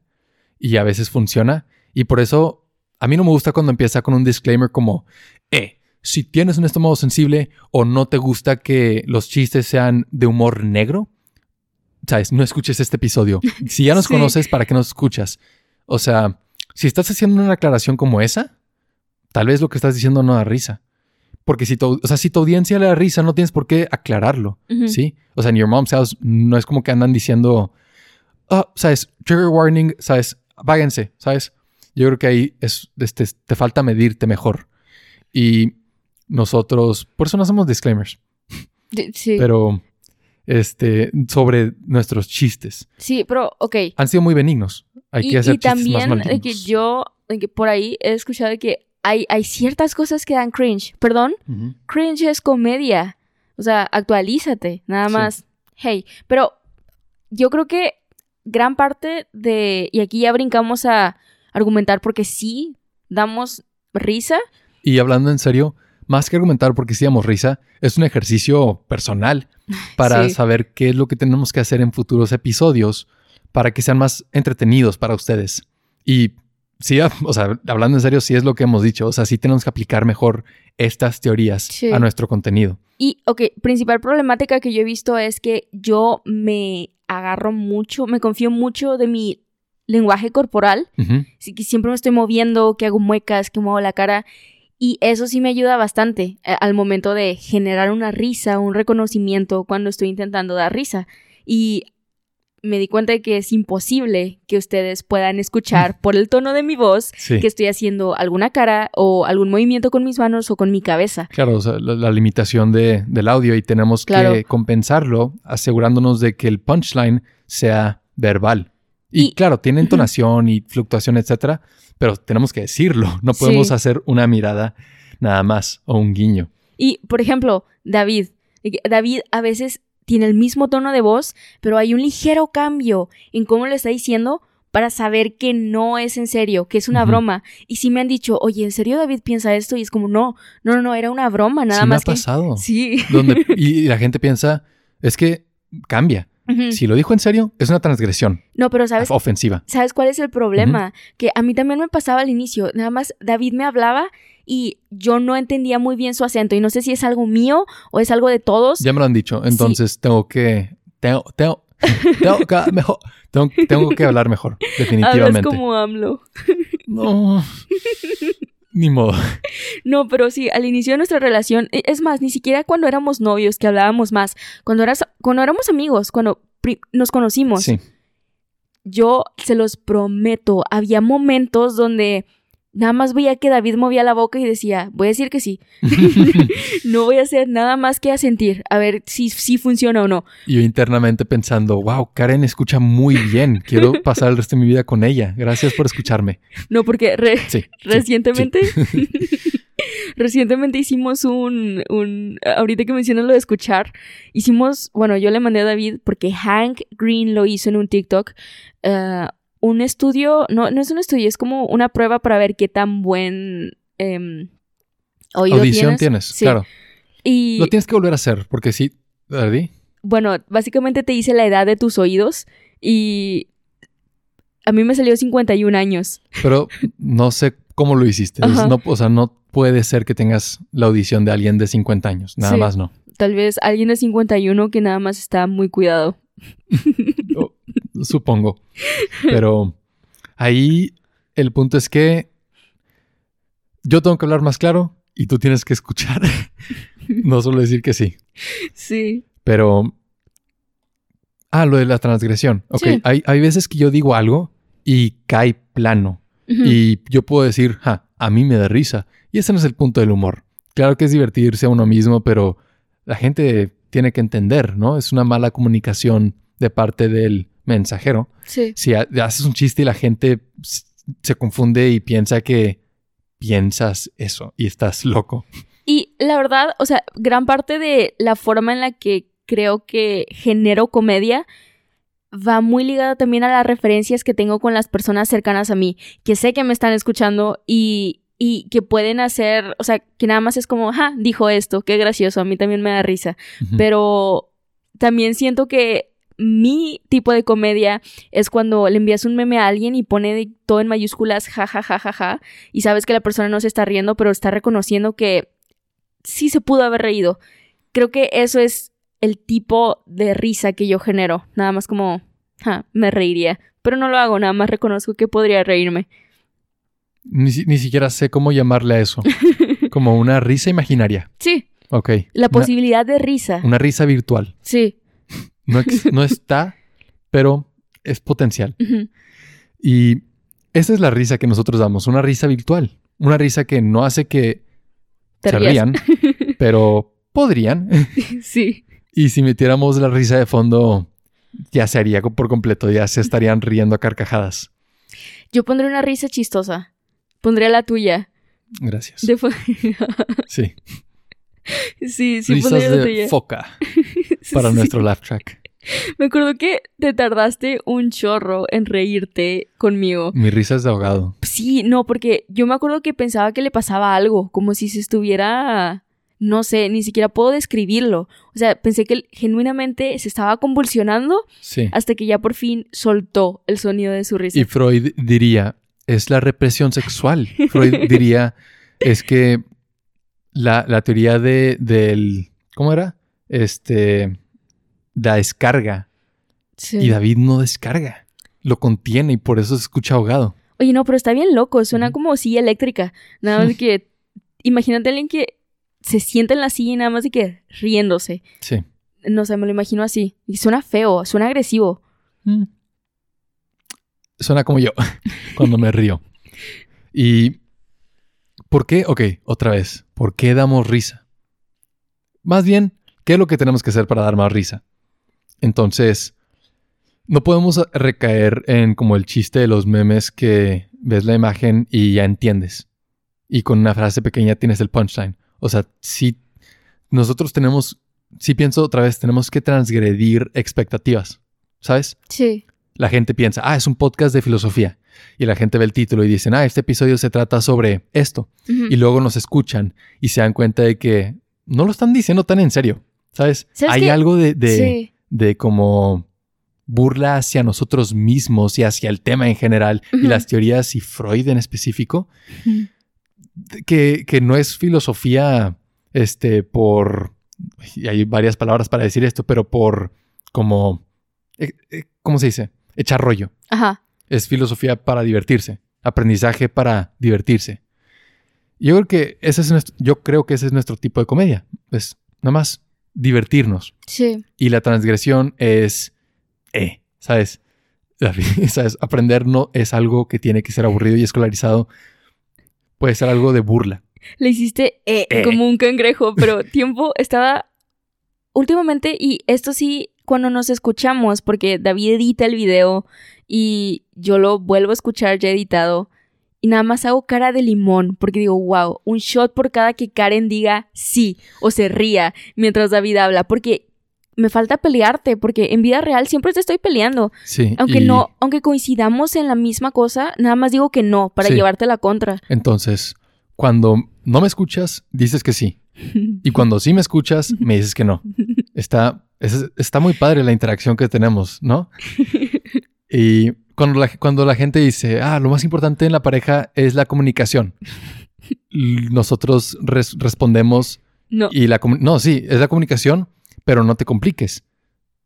y a veces funciona. Y por eso a mí no me gusta cuando empieza con un disclaimer como, eh, si tienes un estómago sensible o no te gusta que los chistes sean de humor negro, ¿sabes? No escuches este episodio. Si ya nos Sí. conoces, ¿para qué nos escuchas? O sea, si estás haciendo una aclaración como esa, tal vez lo que estás diciendo no da risa. Porque si tu, o sea, si tu audiencia le da risa, no tienes por qué aclararlo, Ujú. ¿sí? O sea, en Your Mom's House no es como que andan diciendo, ah, ¿sabes? Trigger warning, ¿sabes? Váyanse, ¿sabes? Yo creo que ahí es, este, te falta medirte mejor. Y nosotros, por eso no hacemos disclaimers, Sí. pero este, sobre nuestros chistes. sí, pero, ok. Han sido muy benignos. Hay y, que hacer y chistes más también de malignos. que yo, de que por ahí he escuchado de que hay, hay ciertas cosas que dan cringe. Perdón, cringe es comedia. O sea, actualízate, nada Sí. más. Hey, pero yo creo que gran parte de, y aquí ya brincamos a argumentar porque sí damos risa. Y hablando en serio, más que argumentar porque sí damos risa, es un ejercicio personal para Sí. saber qué es lo que tenemos que hacer en futuros episodios para que sean más entretenidos para ustedes. Y sí, o sea, hablando en serio, sí es lo que hemos dicho. O sea, sí tenemos que aplicar mejor estas teorías Sí. a nuestro contenido. Y, ok, principal problemática que yo he visto es que yo me agarro mucho, me confío mucho de mi lenguaje corporal. Así que siempre me estoy moviendo, que hago muecas, que muevo la cara. Y eso sí me ayuda bastante eh, al momento de generar una risa, un reconocimiento cuando estoy intentando dar risa. Y me di cuenta de que es imposible que ustedes puedan escuchar por el tono de mi voz Sí. que estoy haciendo alguna cara o algún movimiento con mis manos o con mi cabeza. Claro, o sea, la, la limitación de- del audio y tenemos Claro. que compensarlo asegurándonos de que el punchline sea verbal. Y, Y- claro, tiene entonación y fluctuación, etcétera, pero tenemos que decirlo. No podemos Sí. hacer una mirada nada más o un guiño. Y, por ejemplo, David. que David a veces tiene el mismo tono de voz, pero hay un ligero cambio en cómo lo está diciendo para saber que no es en serio, que es una broma. Y sí me han dicho, oye, ¿en serio David piensa esto? Y es como, no, no, no, no, era una broma, nada sí más me ha que... pasado. Sí. Donde, y la gente piensa, es que cambia. Si lo dijo en serio, es una transgresión No, pero ¿sabes ofensiva. ¿Sabes cuál es el problema? Que a mí también me pasaba al inicio. Nada más David me hablaba y yo no entendía muy bien su acento. Y no sé si es algo mío o es algo de todos. Ya me lo han dicho. Entonces tengo que. Tengo, tengo, tengo que mejor. Tengo, tengo que hablar mejor. Hablas Definitivamente. como AMLO. No. Ni modo. No, pero sí, al inicio de nuestra relación, e- es más, ni siquiera cuando éramos novios, que hablábamos más, cuando, eras, cuando éramos amigos, cuando nos conocimos, Sí. yo se los prometo, había momentos donde nada más veía que David movía la boca y decía, voy a decir que sí, no voy a hacer nada más que asentir, a ver si, si funciona o no. Y yo internamente pensando, wow, Karen escucha muy bien. Quiero pasar el resto de mi vida con ella. Gracias por escucharme. No, porque re- Sí. sí, recientemente, recientemente hicimos un, un, ahorita que mencionas lo de escuchar, hicimos, bueno, yo le mandé a David porque Hank Green lo hizo en un TikTok, eh, un estudio, no, no es un estudio, es como una prueba para ver qué tan buen oído Audición tienes. tienes, Sí. claro. Y Lo tienes que volver a hacer, porque sí. Bueno, básicamente te dice la edad de tus oídos y a mí me salió 51 años. Pero no sé cómo lo hiciste. Ajá. no, o sea, no puede ser que tengas la audición de alguien de 50 años. Nada Sí. más no. Tal vez alguien de 51 que nada más está muy cuidado. Supongo. Pero ahí el punto es que yo tengo que hablar más claro y tú tienes que escuchar. no solo decir que sí. Sí. Pero. Ah, lo de la transgresión. Ok, Sí. hay, hay veces que yo digo algo y cae plano. Y yo puedo decir, ja, a mí me da risa. Y ese no es el punto del humor. Claro que es divertirse a uno mismo, pero la gente tiene que entender, ¿no? Es una mala comunicación de parte del mensajero. Sí. Si ha- haces un chiste y la gente se confunde y piensa que piensas eso y estás loco. Y la verdad, o sea, gran parte de la forma en la que creo que genero comedia va muy ligada también a las referencias que tengo con las personas cercanas a mí, que sé que me están escuchando y, y que pueden hacer, o sea, que nada más es como, ja, dijo esto, qué gracioso, a mí también me da risa. Pero también siento que mi tipo de comedia es cuando le envías un meme a alguien y pone de- todo en mayúsculas ja ja ja ja ja y sabes que la persona no se está riendo pero está reconociendo que sí se pudo haber reído. Creo que eso es el tipo de risa que yo genero, nada más como ja, me reiría, pero no lo hago, nada más reconozco que podría reírme. Ni, ni siquiera sé cómo llamarle a eso. Como una risa imaginaria. Sí, Ok. la Una- posibilidad de risa. Una risa virtual. Sí. No, ex- no está, pero es potencial. Y esa es la risa que nosotros damos, una risa virtual. Una risa que no hace que Te se rían, pero podrían. Sí. Y si metiéramos la risa de fondo, ya se haría por completo, ya se estarían riendo a carcajadas. Yo pondré una risa chistosa. Pondría la tuya. Gracias. De Sí. sí, sí Risas de foca para Sí. nuestro laugh track. Me acuerdo que te tardaste un chorro en reírte conmigo. Mi risa es de ahogado. Sí, no, porque yo me acuerdo que pensaba que le pasaba algo, como si se estuviera, no sé, ni siquiera puedo describirlo. O sea, pensé que él genuinamente se estaba convulsionando Sí. hasta que ya por fin soltó el sonido de su risa. Y Freud diría, es la represión sexual. Freud diría, es que la, la teoría de, del, ¿cómo era? Este, la descarga. Sí. Y David no descarga. Lo contiene y por eso se escucha ahogado. Oye, no, pero está bien loco, suena como silla eléctrica. Nada más de que, imagínate a alguien que se sienta en la silla y nada más de que riéndose. Sí. No sé, me lo imagino así. Y suena feo, suena agresivo. Mm. Suena como yo cuando me río. ¿Y por qué? Ok, otra vez. ¿Por qué damos risa? Más bien, ¿qué es lo que tenemos que hacer para dar más risa? Entonces, no podemos recaer en como el chiste de los memes que ves la imagen y ya entiendes. Y con una frase pequeña tienes el punchline. O sea, si nosotros tenemos, si pienso otra vez, tenemos que transgredir expectativas. ¿Sabes? Sí. La gente piensa, ah, es un podcast de filosofía. Y la gente ve el título y dicen, ah, este episodio se trata sobre esto. Y luego nos escuchan y se dan cuenta de que no lo están diciendo tan en serio. ¿Sabes? ¿Sabes Hay algo de, de, Sí. de como burla hacia nosotros mismos y hacia el tema en general y las teorías y Freud en específico, que, que no es filosofía este, por, y hay varias palabras para decir esto, pero por como, eh, eh, ¿cómo se dice? Echar rollo. Ajá. Es filosofía para divertirse, aprendizaje para divertirse. Yo creo que ese es nuestro, yo creo que ese es nuestro tipo de comedia. Es nada más divertirnos. Sí. Y la transgresión es, eh, ¿sabes? ¿Sabes? Aprender no es algo que tiene que ser aburrido y escolarizado. Puede ser algo de burla. Le hiciste eh, Eh. como un cangrejo, pero tiempo estaba últimamente y esto sí cuando nos escuchamos porque David edita el video y yo lo vuelvo a escuchar ya editado y nada más hago cara de limón porque digo, wow, un shot por cada que Karen diga sí o se ría mientras David habla porque me falta pelearte porque en vida real siempre te estoy peleando. Sí. Aunque y no, aunque coincidamos en la misma cosa, nada más digo que no para Sí. llevarte la contra. Entonces, cuando no me escuchas, dices que sí. Y cuando sí me escuchas, me dices que no. Está, es- está muy padre la interacción que tenemos, ¿no? Y cuando la, cuando la gente dice, ah, lo más importante en la pareja es la comunicación, nosotros res- respondemos, No. y la no, sí, es la comunicación, pero no te compliques.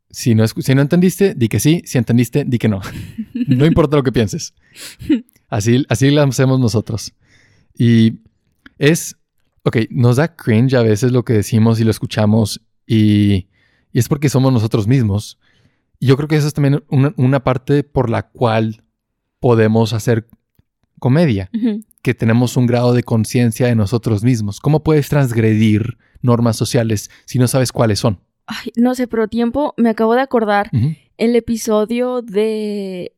Si no, si no entendiste, di que sí. Si entendiste, di que no. No importa lo que pienses. Así, así lo hacemos nosotros. Y es, ok, nos da cringe a veces lo que decimos y lo escuchamos y, y es porque somos nosotros mismos. Y yo creo que eso es también una, una parte por la cual podemos hacer comedia, que tenemos un grado de conciencia de nosotros mismos. ¿Cómo puedes transgredir normas sociales si no sabes cuáles son? Ay, no sé, pero tiempo, me acabo de acordar el episodio de...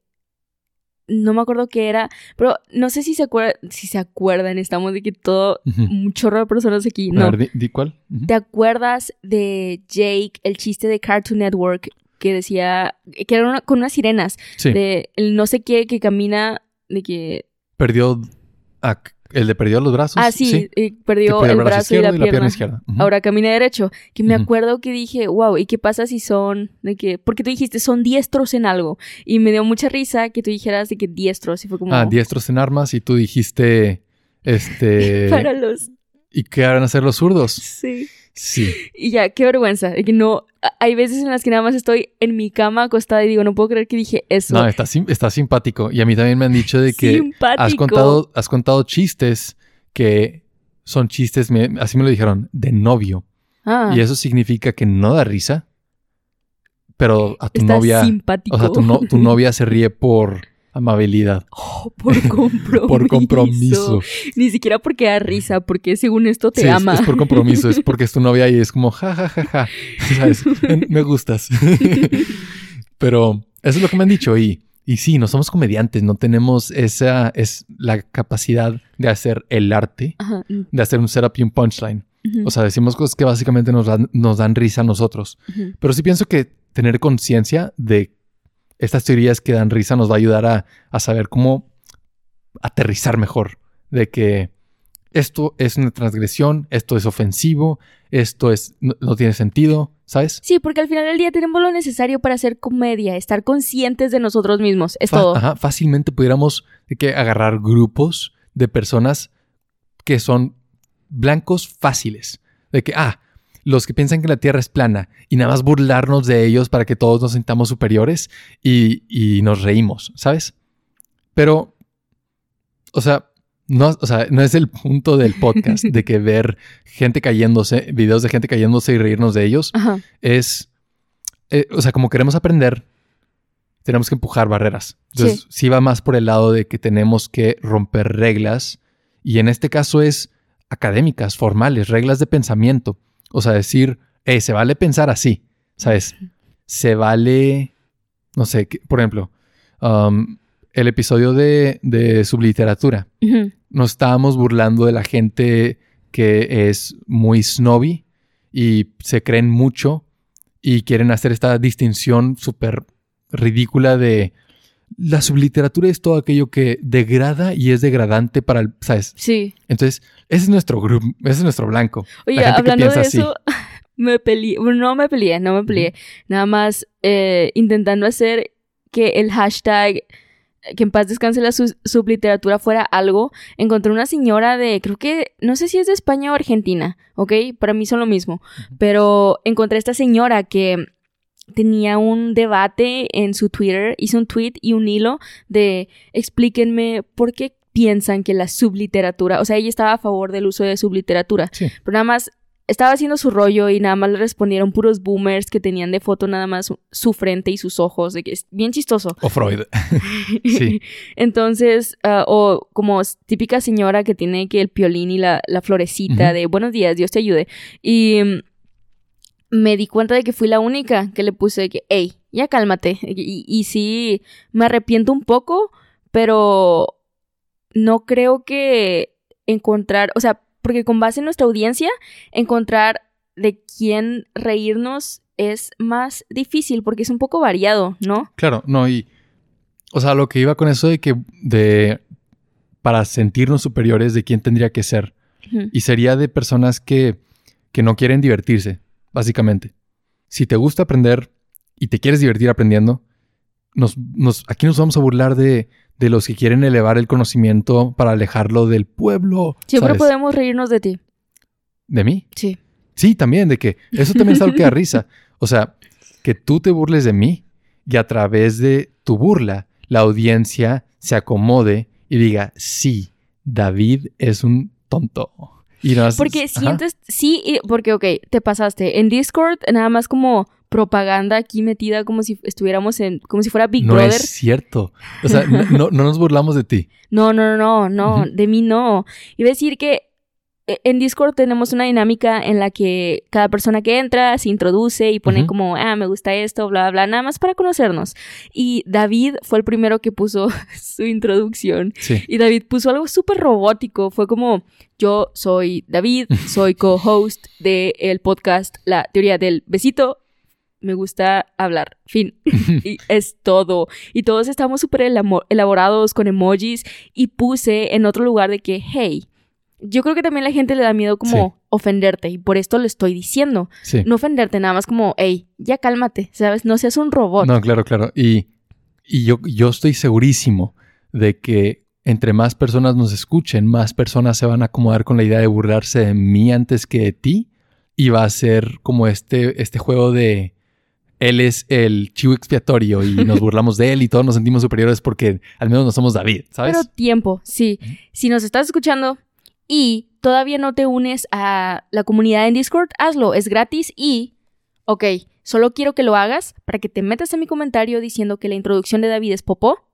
No me acuerdo qué era, pero no sé si se acuerdan, si se acuerdan, estamos de que todo, Ujú. un chorro de personas aquí, A no. ver, di, di cuál. ¿Te acuerdas de Jake, el chiste de Cartoon Network que decía, que era una- con unas sirenas, Sí, de el no sé qué que camina, de que... perdió a- el de perdió los brazos. Ah, sí, Que perdió perdió el brazo y la pierna. izquierda. Ahora camina derecho. Que me acuerdo que dije, wow, ¿y qué pasa si son de que, porque tú dijiste, son diestros en algo? Y me dio mucha risa que tú dijeras de que diestros. Y fue como, Ah, diestros en armas y tú dijiste, este... para los, ¿Y qué van a hacer los zurdos? sí. Sí. Y ya, qué vergüenza. Que no, hay veces en las que nada más estoy en mi cama acostada y digo, no puedo creer que dije eso. No, está, sim- está simpático. Y a mí también me han dicho de que Simpático. has contado, has contado chistes que son chistes, me- así me lo dijeron, de novio. Ah, Y eso significa que no da risa, pero a tu está novia, simpático. o sea, tu, no- tu novia se ríe por amabilidad, Oh, por compromiso. por compromiso. Ni siquiera porque da risa, porque según esto te Sí, es- ama. Es, por compromiso, es porque es tu novia y es como ja, ja, ja, ja. ¿Sabes? Me- gustas. Pero eso es lo que me han dicho y, y sí, no somos comediantes, no tenemos esa, es la capacidad de hacer el arte, Ajá. de hacer un setup y un punchline. O sea, decimos cosas que básicamente nos dan, nos dan risa a nosotros. Pero sí pienso que tener conciencia de estas teorías que dan risa nos va a ayudar a, a saber cómo aterrizar mejor. De que esto es una transgresión, esto es ofensivo, esto es no, no tiene sentido, ¿sabes? Sí, porque al final del día tenemos lo necesario para hacer comedia, estar conscientes de nosotros mismos. Es Fa- todo. ajá, fácilmente pudiéramos que agarrar grupos de personas que son blancos fáciles. De que, ah, los que piensan que la Tierra es plana y nada más burlarnos de ellos para que todos nos sintamos superiores y, y nos reímos, ¿sabes? Pero, o sea, no, o sea, no es el punto del podcast de que ver gente cayéndose, videos de gente cayéndose y reírnos de ellos Ajá. es, eh, o sea, como queremos aprender, tenemos que empujar barreras. Entonces, sí. va más por el lado de que tenemos que romper reglas y en este caso es académicas, formales, reglas de pensamiento. O sea, decir, eh, se vale pensar así, ¿sabes? Se vale, no sé, que- por ejemplo, um, el episodio de, de subliteratura. Ujú. Nos estábamos burlando de la gente que es muy snobby y se creen mucho y quieren hacer esta distinción súper ridícula de la subliteratura es todo aquello que degrada y es degradante para el, ¿sabes? Sí. Entonces, ese es nuestro grupo, ese es nuestro blanco. Oye, La gente que hablando de piensa así. eso, me peleé. Bueno, no me peleé, no me peleé. Nada más eh, intentando hacer que el hashtag que en paz descanse la su- subliteratura fuera algo. Encontré una señora de, creo que, no sé si es de España o Argentina, ¿ok? Para mí son lo mismo. Pero encontré esta señora que tenía un debate en su Twitter, hizo un tweet y un hilo de explíquenme por qué piensan que la subliteratura, o sea, ella estaba a favor del uso de subliteratura, Sí. pero nada más estaba haciendo su rollo y nada más le respondieron puros boomers que tenían de foto nada más su, su frente y sus ojos, de que es bien chistoso. O Freud. Sí. Entonces, ah, o como típica señora que tiene que el piolín y la, la florecita de buenos días, Dios te ayude. Y mm, me di cuenta de que fui la única que le puse de que, hey, ya cálmate. Y, y sí, me arrepiento un poco, pero no creo que encontrar, o sea, porque con base en nuestra audiencia, encontrar de quién reírnos es más difícil porque es un poco variado, ¿no? Claro, no, y. O sea, lo que iba con eso de que. de. para sentirnos superiores de quién tendría que ser. Y sería de personas que. que no quieren divertirse, básicamente. Si te gusta aprender y te quieres divertir aprendiendo, nos, nos, aquí nos vamos a burlar de, de los que quieren elevar el conocimiento para alejarlo del pueblo. Siempre ¿sabes? podemos reírnos de ti. ¿De mí? Sí. Sí, también, de que eso también es algo que da risa. O sea, que tú te burles de mí y a través de tu burla, la audiencia se acomode y diga, sí, David es un tonto. Y no Porque Ajá. sientes, sí, porque, ok, te pasaste. En Discord, nada más como propaganda aquí metida como si estuviéramos en, como si fuera Big no Brother. es cierto. O sea, no, no- no nos burlamos de ti. No, no, no, no, no, Ujú. de mí no. Iba a decir que en Discord tenemos una dinámica en la que cada persona que entra se introduce y pone como, ah, me gusta esto, bla, bla, bla, nada más para conocernos. Y David fue el primero que puso su introducción. Sí. Y David puso algo súper robótico. Fue como, yo soy David, soy co-host del podcast La Teoría del Besito. Me gusta hablar. Fin. y es todo. Y todos estamos súper elaborados con emojis. Y puse en otro lugar de que, hey, yo creo que también la gente le da miedo como ofenderte. Y por esto lo estoy diciendo. Sí. No ofenderte, nada más como, hey, ya cálmate, ¿sabes? No seas un robot. No, claro, claro. Y, y yo, yo estoy segurísimo de que entre más personas nos escuchen, más personas se van a acomodar con la idea de burlarse de mí antes que de ti. Y va a ser como este, este juego de él es el chivo expiatorio y nos burlamos de él y todos nos sentimos superiores porque al menos no somos David, ¿sabes? Pero tiempo, sí. Si nos estás escuchando y todavía no te unes a la comunidad en Discord, hazlo, es gratis y, ok, solo quiero que lo hagas para que te metas en mi comentario diciendo que la introducción de David es popó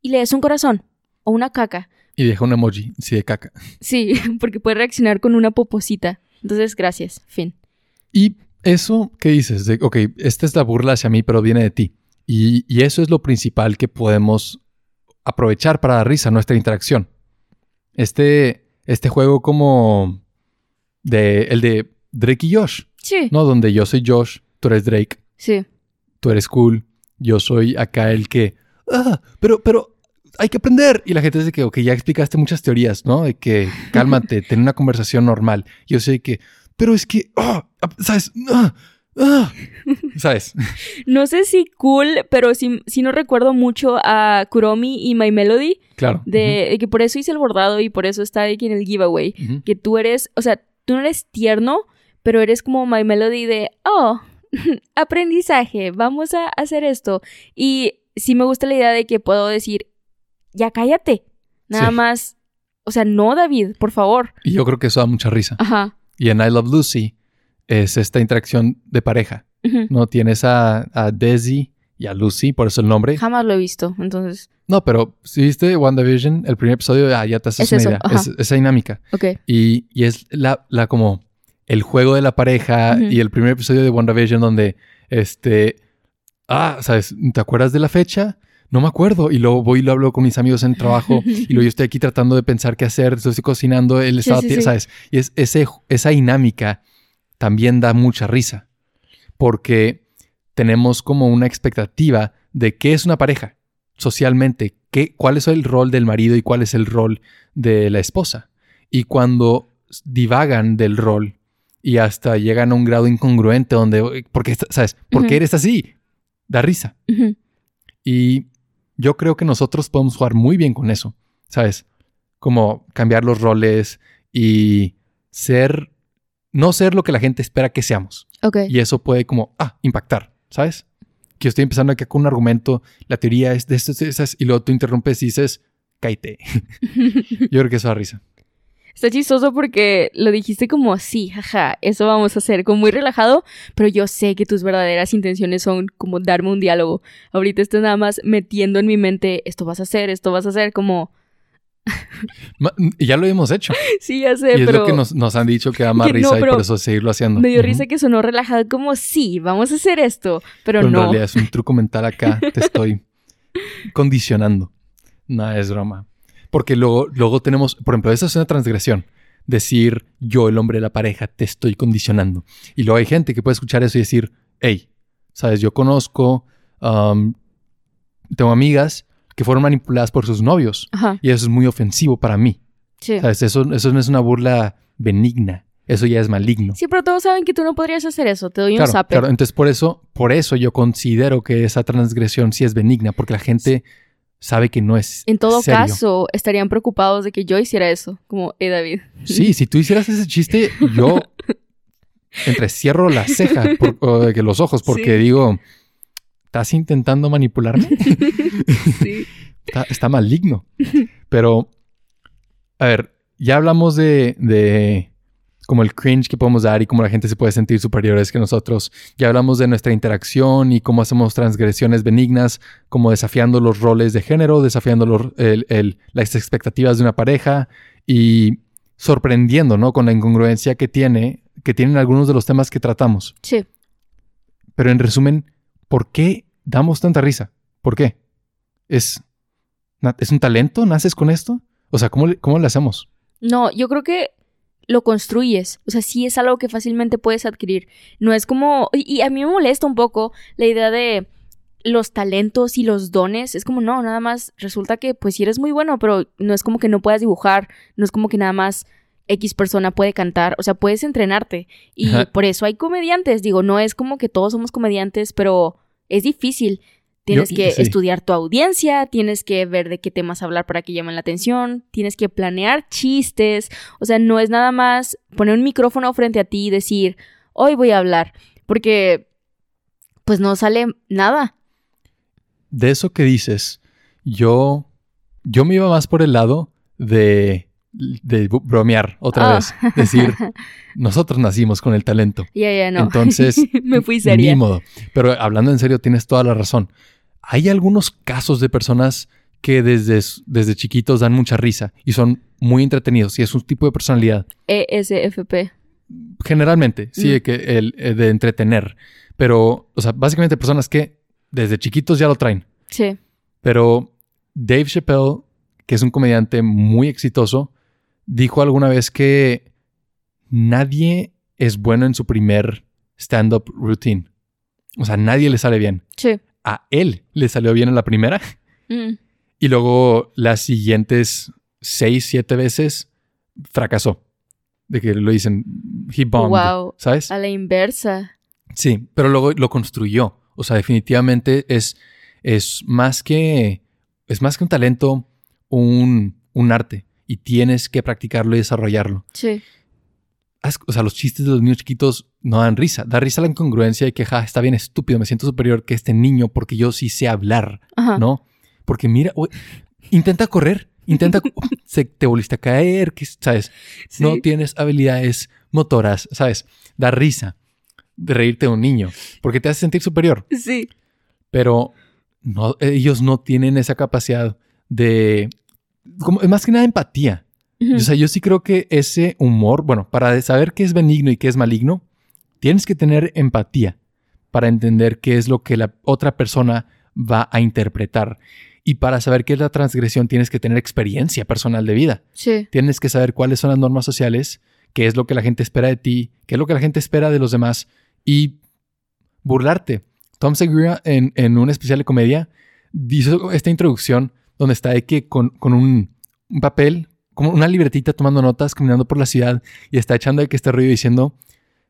y le des un corazón o una caca. Y deja un emoji, sí, de caca. Sí, porque puede reaccionar con una poposita. Entonces, gracias, fin. Y eso que dices, de, ok, esta es la burla hacia mí, pero viene de ti. Y, y eso es lo principal que podemos aprovechar para dar risa nuestra interacción. Este, este juego como de el de Drake y Josh, Sí, ¿no? Donde yo soy Josh, tú eres Drake, sí. tú eres cool, yo soy acá el que, ah, pero, pero hay que aprender. Y la gente dice que, ok, ya explicaste muchas teorías, ¿no? De que cálmate, ten una conversación normal. Yo sé que, pero es que, ah, ¿sabes? Ah, ah", ¿Sabes? No sé si cool, pero sí, sí no recuerdo mucho a Kuromi y My Melody, Claro. de, de que por eso hice el bordado y por eso está aquí en el giveaway. Que tú eres, o sea, tú no eres tierno, pero eres como My Melody de, oh, aprendizaje, vamos a hacer esto. Y sí me gusta la idea de que puedo decir, ya cállate, nada Sí. más, o sea, no, David, por favor. Y yo creo que eso da mucha risa. Ajá. Y en I Love Lucy es esta interacción de pareja, ujú. ¿no? Tienes a, a Desi y a Lucy, por eso el nombre. Jamás lo he visto, entonces, No, pero si viste WandaVision, el primer episodio, ah, ya te haces Es una idea. Es esa dinámica. ok. Y, y es la, la como el juego de la pareja Ujú. y el primer episodio de WandaVision donde este ah, ¿sabes? ¿Te acuerdas de la fecha? No me acuerdo. Y luego voy y lo hablo con mis amigos en trabajo y luego yo estoy aquí tratando de pensar qué hacer, estoy cocinando, él Sí, estaba, sí, ti- sí. ¿sabes? Y es, ese, esa dinámica también da mucha risa porque tenemos como una expectativa de qué es una pareja socialmente, qué, cuál es el rol del marido y cuál es el rol de la esposa. Y cuando divagan del rol y hasta llegan a un grado incongruente donde, porque, ¿sabes? ¿Por qué eres así? Da risa. Y yo creo que nosotros podemos jugar muy bien con eso, ¿sabes? Como cambiar los roles y ser, no ser lo que la gente espera que seamos. Y eso puede como, ah, impactar, ¿sabes? Que yo estoy empezando aquí con un argumento, la teoría es de estas, de esas, y luego tú interrumpes y dices, cállate. yo creo que eso da risa. Está chistoso porque lo dijiste como sí, jaja, eso vamos a hacer, como muy relajado, pero yo sé que tus verdaderas intenciones son como darme un diálogo. Ahorita estás nada más metiendo en mi mente, esto vas a hacer, esto vas a hacer, como, ya lo hemos hecho. sí, ya sé, y es pero lo que nos, nos han dicho que da más Que no, risa y por eso seguirlo haciendo. me dio risa que sonó relajado, como sí, vamos a hacer esto, pero, Pero en no. realidad es un truco mental acá. Te estoy condicionando. Nada, es broma. Porque luego, luego tenemos, por ejemplo, esa es una transgresión. Decir, yo, el hombre de la pareja, te estoy condicionando. Y luego hay gente que puede escuchar eso y decir, hey, sabes, yo conozco, um, tengo amigas que fueron manipuladas por sus novios. Ajá, Y eso es muy ofensivo para mí. sí. ¿Sabes? Eso, eso no es una burla benigna. Eso ya es maligno. Sí, pero todos saben que tú no podrías hacer eso, te doy un zape. claro. Entonces, por eso, por eso yo considero que esa transgresión sí es benigna, porque la gente sabe que no es En todo serio. caso, estarían preocupados de que yo hiciera eso, como, eh, David. Sí, si tú hicieras ese chiste, yo entrecierro la ceja, por- o de que los ojos, porque Sí. digo, ¿estás intentando manipularme? sí. Está, está maligno. Pero, a ver, ya hablamos de, de como el cringe que podemos dar y cómo la gente se puede sentir superiores que nosotros. Ya hablamos de nuestra interacción y cómo hacemos transgresiones benignas, como desafiando los roles de género, desafiando los- el- el- las expectativas de una pareja y sorprendiendo, ¿no? Con la incongruencia que tiene, que tienen algunos de los temas que tratamos. Sí. Pero en resumen, ¿por qué damos tanta risa? ¿Por qué? ¿Es, ¿es un talento? ¿Naces con esto? O sea, ¿cómo cómo le hacemos? No, yo creo que lo construyes. O sea, sí es algo que fácilmente puedes adquirir. No es como. Y, y a mí me molesta un poco la idea de los talentos y los dones. Es como, no, nada más resulta que, pues sí eres muy bueno, pero no es como que no puedas dibujar. No es como que nada más X persona puede cantar. O sea, puedes entrenarte. Y Ajá. por eso hay comediantes. Digo, no es como que todos somos comediantes, pero es difícil. Tienes Yo- que sí. estudiar tu audiencia, tienes que ver de qué temas hablar para que llamen la atención, tienes que planear chistes, o sea, no es nada más poner un micrófono frente a ti y decir, hoy voy a hablar, porque pues no sale nada. De eso que dices, yo, yo me iba más por el lado de, de bromear otra Ah. vez. Decir, nosotros nacimos con el talento. Ya, ya, no. Entonces, me fui seria. Ni modo. Pero hablando en serio, tienes toda la razón. Hay algunos casos de personas que desde, desde chiquitos dan mucha risa y son muy entretenidos y es un tipo de personalidad. ESFP. Generalmente, sí, Mm. que el, eh, de entretener. Pero, o sea, básicamente personas que desde chiquitos ya lo traen. Sí. Pero Dave Chappelle, que es un comediante muy exitoso, dijo alguna vez que nadie es bueno en su primer stand-up routine. O sea, nadie le sale bien. Sí. A él le salió bien en la primera Mm. y luego las siguientes seis, siete veces fracasó. De que lo dicen, he bombed, Wow. ¿sabes? A la inversa. Sí, pero luego lo construyó. O sea, definitivamente es, es más que es más que un talento, un, un arte. Y tienes que practicarlo y desarrollarlo. Sí. O sea, los chistes de los niños chiquitos no dan risa. Da risa la incongruencia y que, ja, está bien estúpido, me siento superior que este niño porque yo sí sé hablar, Ajá. ¿no? Porque mira, intenta correr, intenta, se, te volviste a caer, que, ¿sabes? Sí. No tienes habilidades motoras, ¿sabes? Da risa de reírte de un niño porque te hace sentir superior, Sí. pero no, ellos no tienen esa capacidad de, como, más que nada empatía. O sea, yo sí creo que ese humor, bueno, para saber qué es benigno y qué es maligno, tienes que tener empatía para entender qué es lo que la otra persona va a interpretar. Y para saber qué es la transgresión, tienes que tener experiencia personal de vida. Sí. Tienes que saber cuáles son las normas sociales, qué es lo que la gente espera de ti, qué es lo que la gente espera de los demás y burlarte. Tom Segura en, en un especial de comedia hizo esta introducción donde está que con, con un, un papel, como una libretita tomando notas, caminando por la ciudad y está echando que este ruido diciendo,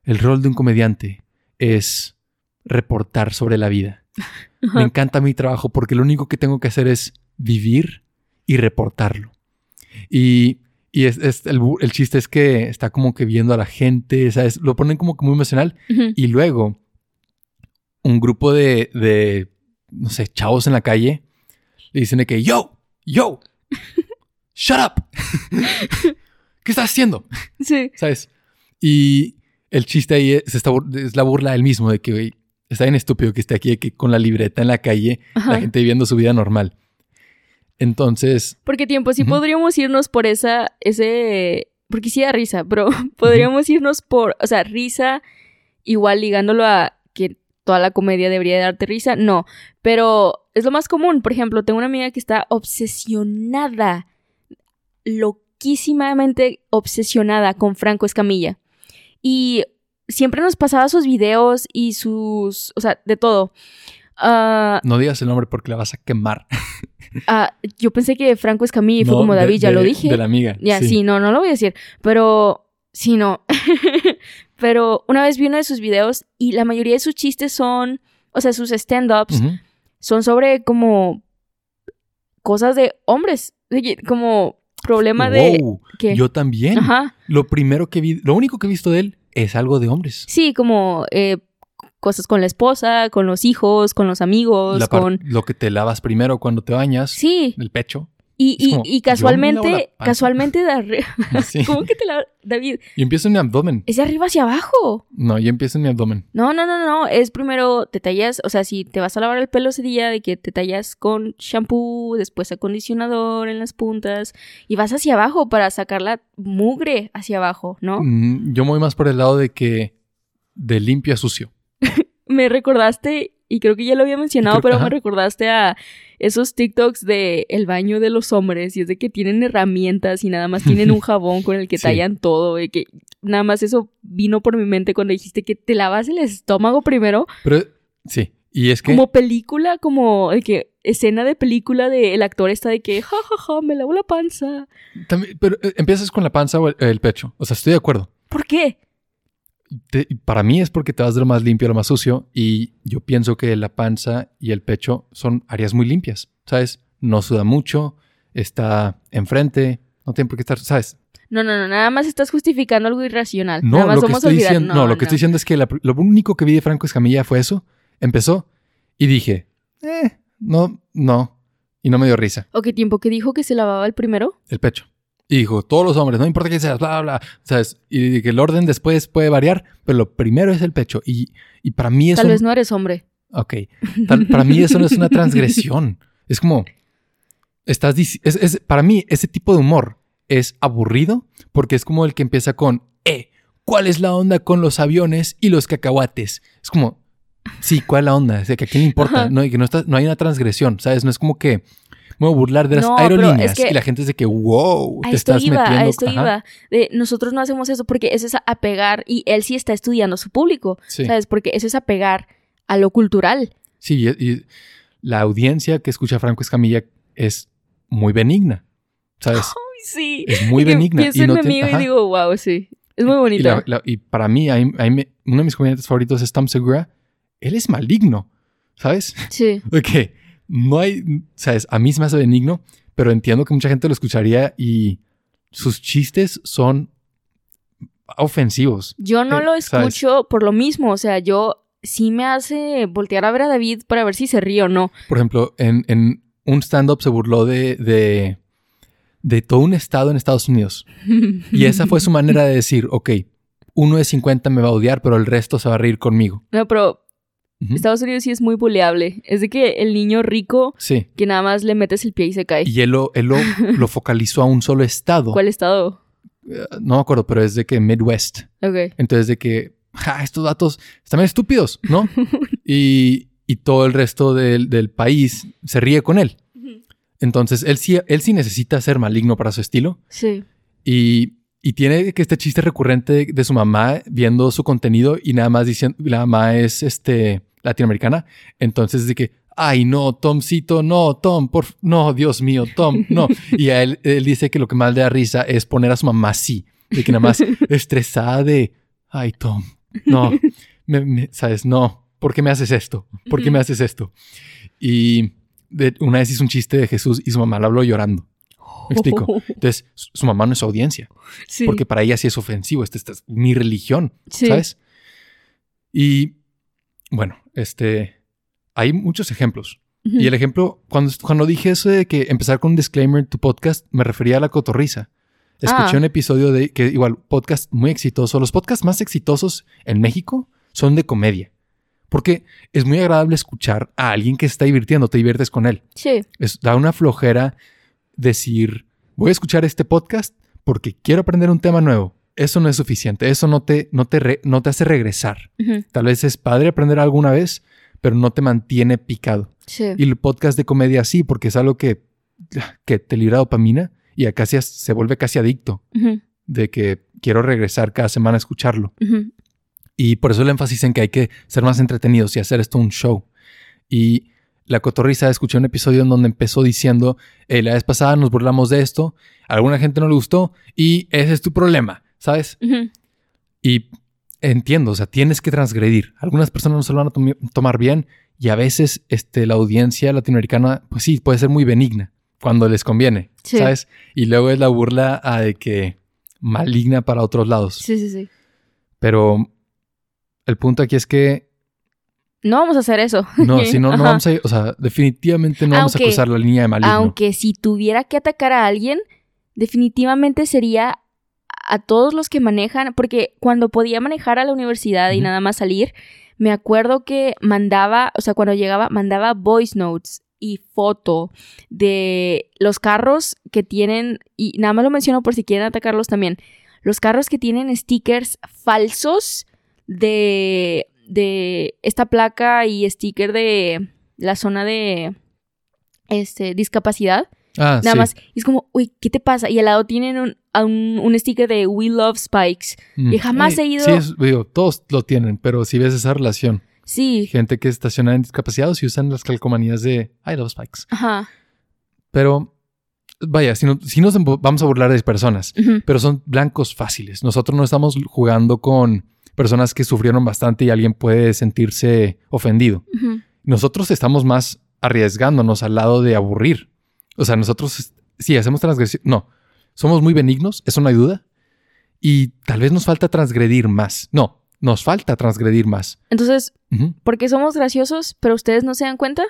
el rol de un comediante es reportar sobre la vida. Me encanta mi trabajo porque lo único que tengo que hacer es vivir y reportarlo. Y, y es, es- el, chiste es que está como que viendo a la gente, ¿sabes? Lo ponen como que muy emocional. Y luego, un grupo de, de, no sé, chavos en la calle le dicen de que, yo, yo, shut up. ¿Qué estás haciendo? Sí. ¿Sabes? Y el chiste ahí es, esta es la burla del mismo, de que, güey, está bien estúpido que esté aquí que con la libreta en la calle, Ajá. la gente viviendo su vida normal. Entonces, Porque tiempo, sí podríamos irnos por esa, ese, porque sí da risa, pero podríamos irnos por, o sea, risa, igual ligándolo a que toda la comedia debería darte risa, no, pero es lo más común. Por ejemplo, tengo una amiga que está obsesionada, loquísimamente obsesionada con Franco Escamilla. Y siempre nos pasaba sus videos y sus, o sea, de todo. Ah, no digas el nombre porque la vas a quemar. ah, yo pensé que Franco Escamilla fue No, como de- David, ya de- lo dije. De la amiga. Ya, sí. no, no lo voy a decir. Pero, sí, no. pero una vez vi uno de sus videos y la mayoría de sus chistes son, o sea, sus stand-ups son sobre como cosas de hombres. de Como problema de... Wow, que, Yo también. Ajá. Lo primero que vi, lo único que he visto de él es algo de hombres. Sí, como eh, cosas con la esposa, con los hijos, con los amigos, con... Lo que te lavas primero cuando te bañas, Sí, el pecho. Y, y, como, y casualmente, casualmente de arriba... ¿Cómo que te la... David? Y empiezo en mi abdomen. Es de arriba hacia abajo. No, yo empiezo en mi abdomen. No, no, no, no. Es primero te tallas, o sea, si te vas a lavar el pelo ese día, de que te tallas con shampoo, después acondicionador en las puntas y vas hacia abajo para sacar la mugre hacia abajo, ¿no? Mm, Yo me voy más por el lado de que de limpio a sucio. Me recordaste, y creo que ya lo había mencionado, pero me recordaste a esos TikToks de el baño de los hombres y es de que tienen herramientas y nada más tienen un jabón con el que Sí. tallan todo, y que nada más eso vino por mi mente cuando dijiste que te lavas el estómago primero. Pero sí, y es que Como película, como de que escena de película de el actor está de que ja ja ja me lavo la panza. también, pero eh, empiezas con la panza o el, el pecho. O sea, estoy de acuerdo. ¿Por qué? Te- para mí es porque te vas de lo más limpio a lo más sucio y yo pienso que la panza y el pecho son áreas muy limpias, ¿sabes? No suda mucho, está enfrente, no tiene por qué estar, ¿sabes? No, no, no, nada más estás justificando algo irracional. No, nada más lo que estoy diciendo, no, lo que estoy diciendo es que la- lo único que vi de Franco Escamilla fue eso, empezó y dije, eh, no, no, y no me dio risa, ¿O qué tiempo que dijo que se lavaba el primero? el pecho. Y dijo, todos los hombres, no importa quién seas, bla, bla, bla, ¿sabes? Y que el orden después puede variar, pero lo primero es el pecho. Y, y para mí eso... Tal vez no eres hombre. Ok. Tal- para mí eso no es una transgresión. Es como. Estás es, es- para mí, ese tipo de humor es aburrido porque es como el que empieza con. Eh, ¿cuál es la onda con los aviones y los cacahuates? Es como. Sí, ¿cuál es la onda? O sea, que a quién le importa. No, y que no, está, no hay una transgresión, ¿sabes? No es como que. Me voy a burlar de las No, aerolíneas es que- y la gente es de que, wow, te estás iba, metiendo. a esto iba. De, nosotros no hacemos eso porque eso es apegar y él sí está estudiando a su público, Sí. ¿sabes? Porque eso es apegar a lo cultural. Sí, y, y la audiencia que escucha a Franco Escamilla es muy benigna, ¿sabes? Sí. Es muy benigna. Pienso y en no mi tiene- amigo y digo, wow, sí. Es muy Y, bonito. la- la- y para mí, ahí- ahí me- uno de mis comediantes favoritos es Tom Segura. Él es maligno, ¿sabes? Sí. Que no hay, ¿sabes? A mí se me hace benigno, pero entiendo que mucha gente lo escucharía y sus chistes son ofensivos. Yo no Eh, lo ¿sabes? escucho por lo mismo. O sea, yo sí me hace voltear a ver a David para ver si se ríe o no. Por ejemplo, en, en un stand-up se burló de, de, de todo un estado en Estados Unidos. Y esa fue su manera de decir, ok, uno de 50 me va a odiar, pero el resto se va a reír conmigo. No, pero Estados Unidos sí es muy buleable. Es de que el niño rico Sí. que nada más le metes el pie y se cae. Y él lo, él lo, lo focalizó a un solo estado. ¿Cuál estado? Eh, No me acuerdo, pero es de que Midwest. Ok. Entonces de que, ja, estos datos están bien estúpidos, ¿no? y, y todo el resto del, del país se ríe con él. Entonces él sí, él sí necesita ser maligno para su estilo. Sí. Y, y tiene que este chiste recurrente de, de su mamá viendo su contenido y nada más diciendo, la mamá es este latinoamericana. Entonces, de que, ay, no, Tomcito, no, Tom, por, no, Dios mío, Tom, no. Y a él, él dice que lo que más le da risa es poner a su mamá así, de que nada más estresada de, ay, Tom, no, me- me- sabes, no, ¿por qué me haces esto? ¿Por qué me haces esto? Y de- una vez hizo un chiste de Jesús y su mamá lo habló llorando. ¿Me explico? Entonces, su mamá no es audiencia, Sí. porque para ella sí es ofensivo, esta, esta es mi religión, Sí. ¿sabes? Y bueno, este, hay muchos ejemplos. Y el ejemplo, cuando, cuando dije eso de que empezar con un disclaimer en tu podcast, me refería a la cotorriza. Escuché Ah. un episodio de que igual, podcast muy exitoso. Los podcasts más exitosos en México son de comedia. Porque es muy agradable escuchar a alguien que se está divirtiendo, te diviertes con él. Sí. Es, da una flojera decir, voy a escuchar este podcast porque quiero aprender un tema nuevo. Eso no es suficiente. Eso no te, no te, re- no te hace regresar. Tal vez es padre aprender alguna vez, pero no te mantiene picado. Sí. Y el podcast de comedia sí, porque es algo que, que te libera dopamina y a casi se vuelve casi adicto de que quiero regresar cada semana a escucharlo. Y por eso el énfasis en que hay que ser más entretenidos y hacer esto un show. Y la cotorriza, escuché un episodio en donde empezó diciendo, "Eh, la vez pasada nos burlamos de esto, a alguna gente no le gustó y ese es tu problema, ¿sabes? Y entiendo, o sea, tienes que transgredir. Algunas personas no se lo van a tomar bien y a veces este, la audiencia latinoamericana, pues sí, puede ser muy benigna cuando les conviene, Sí. ¿sabes? Y luego es la burla ah, de que maligna para otros lados. Sí, sí, sí. Pero el punto aquí es que No vamos a hacer eso. no, si no, no vamos a, o sea, definitivamente no vamos a cruzar la línea de maligno. Aunque si tuviera que atacar a alguien, definitivamente sería a todos los que manejan, porque cuando podía manejar a la universidad y nada más salir, me acuerdo que mandaba, o sea, cuando llegaba, mandaba voice notes y foto de los carros que tienen, y nada más lo menciono por si quieren atacarlos también, los carros que tienen stickers falsos de, de esta placa y sticker de la zona de este, discapacidad. Ah, Nada sí. más, y es como, uy, ¿qué te pasa? Y al lado tienen un, un, un sticker de We Love Spikes. Mm. y jamás he ido- Sí, es- digo, todos lo tienen, pero si ves esa relación, Sí, gente que estaciona en discapacitados y usan las calcomanías de I love spikes. ajá. Pero vaya, si, no, si nos vamos a burlar de personas, ujú, pero son blancos fáciles. Nosotros no estamos jugando con personas que sufrieron bastante y alguien puede sentirse ofendido. ujú. Nosotros estamos más arriesgándonos al lado de aburrir. O sea, nosotros sí hacemos transgresión. No, somos muy benignos, eso no hay duda. Y tal vez nos falta transgredir más. No, nos falta transgredir más. Entonces, Ujú. ¿por qué somos graciosos, pero ustedes no se dan cuenta?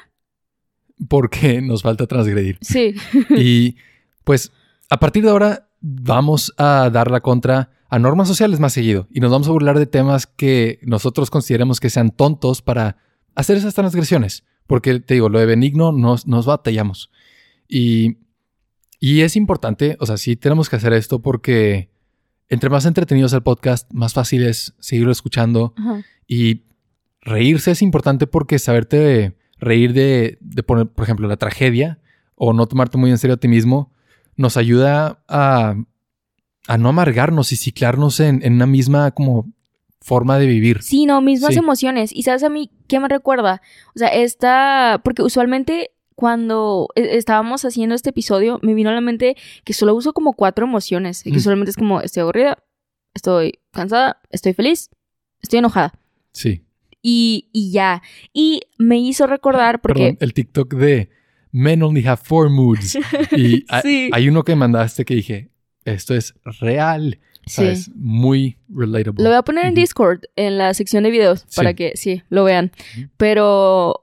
Porque nos falta transgredir. Sí. Y pues a partir de ahora vamos a dar la contra a normas sociales más seguido y nos vamos a burlar de temas que nosotros consideremos que sean tontos para hacer esas transgresiones. Porque te digo, lo de benigno nos, nos batallamos. Y, y es importante, o sea, sí tenemos que hacer esto porque entre más entretenidos el podcast, más fácil es seguirlo escuchando Ajá. y reírse es importante porque saberte reír de, de poner, por ejemplo, la tragedia o no tomarte muy en serio a ti mismo nos ayuda a, a no amargarnos y ciclarnos en, en una misma como forma de vivir. Sí, no, mismas Sí. emociones. ¿Y sabes a mí qué me recuerda? O sea, esta, porque usualmente cuando e- estábamos haciendo este episodio, me vino a la mente que solo uso como cuatro emociones. Y que Mm. solamente es como, estoy aburrida, estoy cansada, estoy feliz, estoy enojada. Sí. Y, y ya. Y me hizo recordar porque... Perdón, el TikTok de Men only have four moods. Y ha- Sí. hay uno que mandaste que dije, esto es real. Sí. ¿sabes? Muy relatable. Lo voy a poner en. Discord, en la sección de videos, para Sí. que sí, lo vean. Pero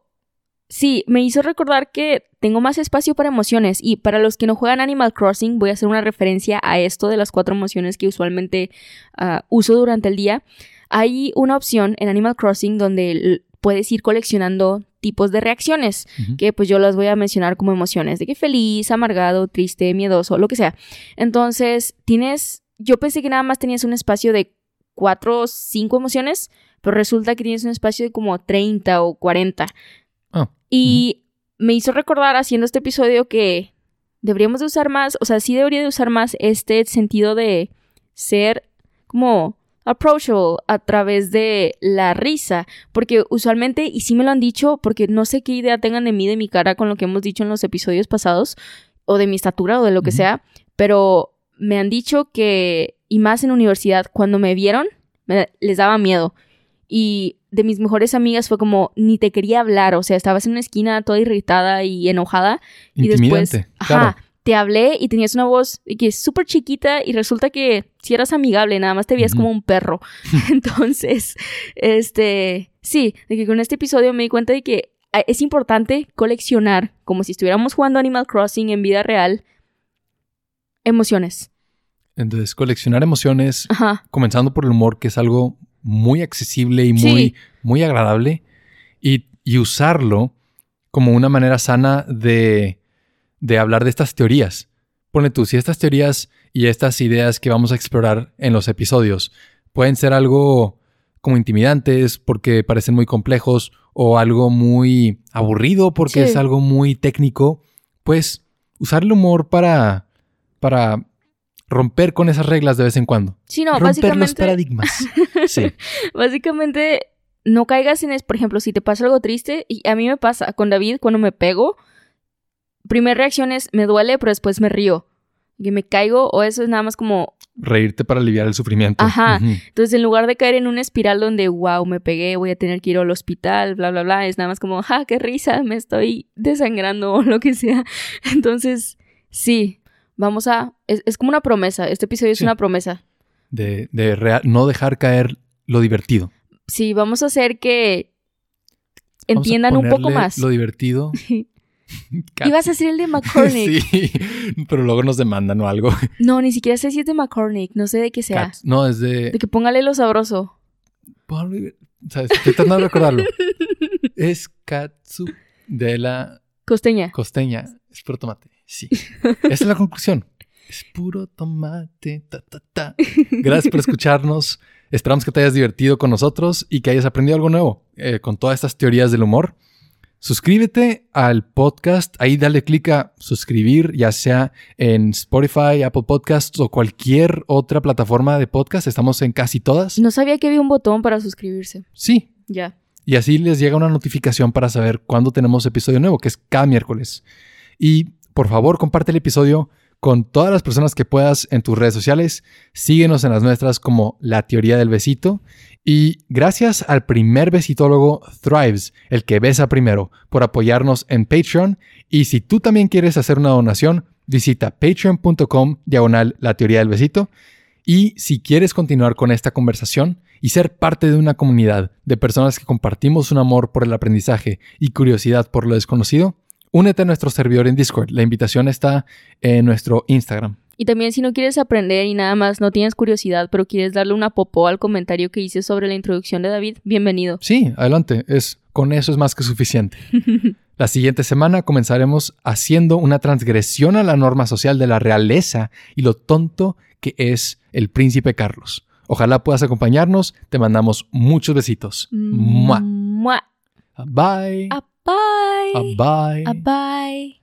sí, me hizo recordar que tengo más espacio para emociones. Y para los que no juegan Animal Crossing, voy a hacer una referencia a esto de las cuatro emociones que usualmente ah, uso durante el día. Hay una opción en Animal Crossing donde puedes ir coleccionando tipos de reacciones que pues yo las voy a mencionar como emociones, de que feliz, amargado, triste, miedoso, lo que sea. Entonces, tienes, yo pensé que nada más tenías un espacio de cuatro o cinco emociones, pero resulta que tienes un espacio de como 30 o 40. Ah, Y me hizo recordar haciendo este episodio que deberíamos de usar más, o sea, sí debería de usar más este sentido de ser como approachable a través de la risa, porque usualmente, y sí me lo han dicho, porque no sé qué idea tengan de mí, de mi cara, con lo que hemos dicho en los episodios pasados, o de mi estatura, o de lo que sea, pero me han dicho que, y más en universidad, cuando me vieron, me- les daba miedo. Y de mis mejores amigas fue como, ni te quería hablar, o sea, estabas en una esquina toda irritada y enojada, y después, Intimidante. ajá, claro. te hablé y tenías una voz que es súper chiquita y resulta que si eras amigable, nada más te veías como un perro. Entonces, este, sí, de que con este episodio me di cuenta de que ah, es importante coleccionar, como si estuviéramos jugando Animal Crossing en vida real, emociones. Entonces, coleccionar emociones, Ajá. comenzando por el humor, que es algo muy accesible y Sí. muy, muy agradable, y, y usarlo como una manera sana de, de hablar de estas teorías. Pone tú, si estas teorías y estas ideas que vamos a explorar en los episodios pueden ser algo como intimidantes porque parecen muy complejos o algo muy aburrido porque Sí. es algo muy técnico, pues usar el humor para, para romper con esas reglas de vez en cuando. Sí, no, romper los paradigmas. Sí. básicamente no caigas en es, por ejemplo, si te pasa algo triste, y a mí me pasa con David cuando me pego, primera reacción es me duele, pero después me río. Que me caigo o eso es nada más como Reírte para aliviar el sufrimiento. Ajá. Entonces, en lugar de caer en una espiral donde, wow, me pegué, voy a tener que ir al hospital, bla, bla, bla, es nada más como, ja, qué risa, me estoy desangrando o lo que sea. Entonces, sí, vamos a... Es, es como una promesa, este episodio es Sí. una promesa. De, de rea- no dejar caer lo divertido. Sí, vamos a hacer que entiendan un poco más. Lo divertido. Ibas a ser el de McCormick. sí, pero luego nos demandan o algo. No, ni siquiera sé si es de McCormick, no sé de qué sea. Cats. No, es de... De que póngale lo sabroso. ¿Sabes? Estoy tratando de recordarlo. Es Katsu de la Costeña. costeña. Es puro tomate. Sí. Esa es la conclusión. Es puro tomate. Ta, ta, ta. Gracias por escucharnos. Esperamos que te hayas divertido con nosotros y que hayas aprendido algo nuevo eh, con todas estas teorías del humor. Suscríbete al podcast. Ahí dale clic a suscribir, ya sea en Spotify, Apple Podcasts o cualquier otra plataforma de podcast. Estamos en casi todas. No sabía que había un botón para suscribirse. Sí, Ya. y así les llega una notificación para saber cuándo tenemos episodio nuevo, que es cada miércoles. Y por favor, comparte el episodio con todas las personas que puedas en tus redes sociales. Síguenos en las nuestras como La Teoría del Besito. Y gracias al primer besitólogo Thrives, el que besa primero, por apoyarnos en Patreon. Y si tú también quieres hacer una donación, visita patreon.com diagonal La Teoría del Besito. Y si quieres continuar con esta conversación y ser parte de una comunidad de personas que compartimos un amor por el aprendizaje y curiosidad por lo desconocido, únete a nuestro servidor en Discord. La invitación está en nuestro Instagram. Y también si no quieres aprender y nada más no tienes curiosidad, pero quieres darle una popó al comentario que hice sobre la introducción de David, bienvenido. Sí, adelante. Es, con eso es más que suficiente. La siguiente semana comenzaremos haciendo una transgresión a la norma social de la realeza y lo tonto que es el príncipe Carlos. Ojalá puedas acompañarnos. Te mandamos muchos besitos. Mua. Mua. Bye. A bye. Bye. A bye.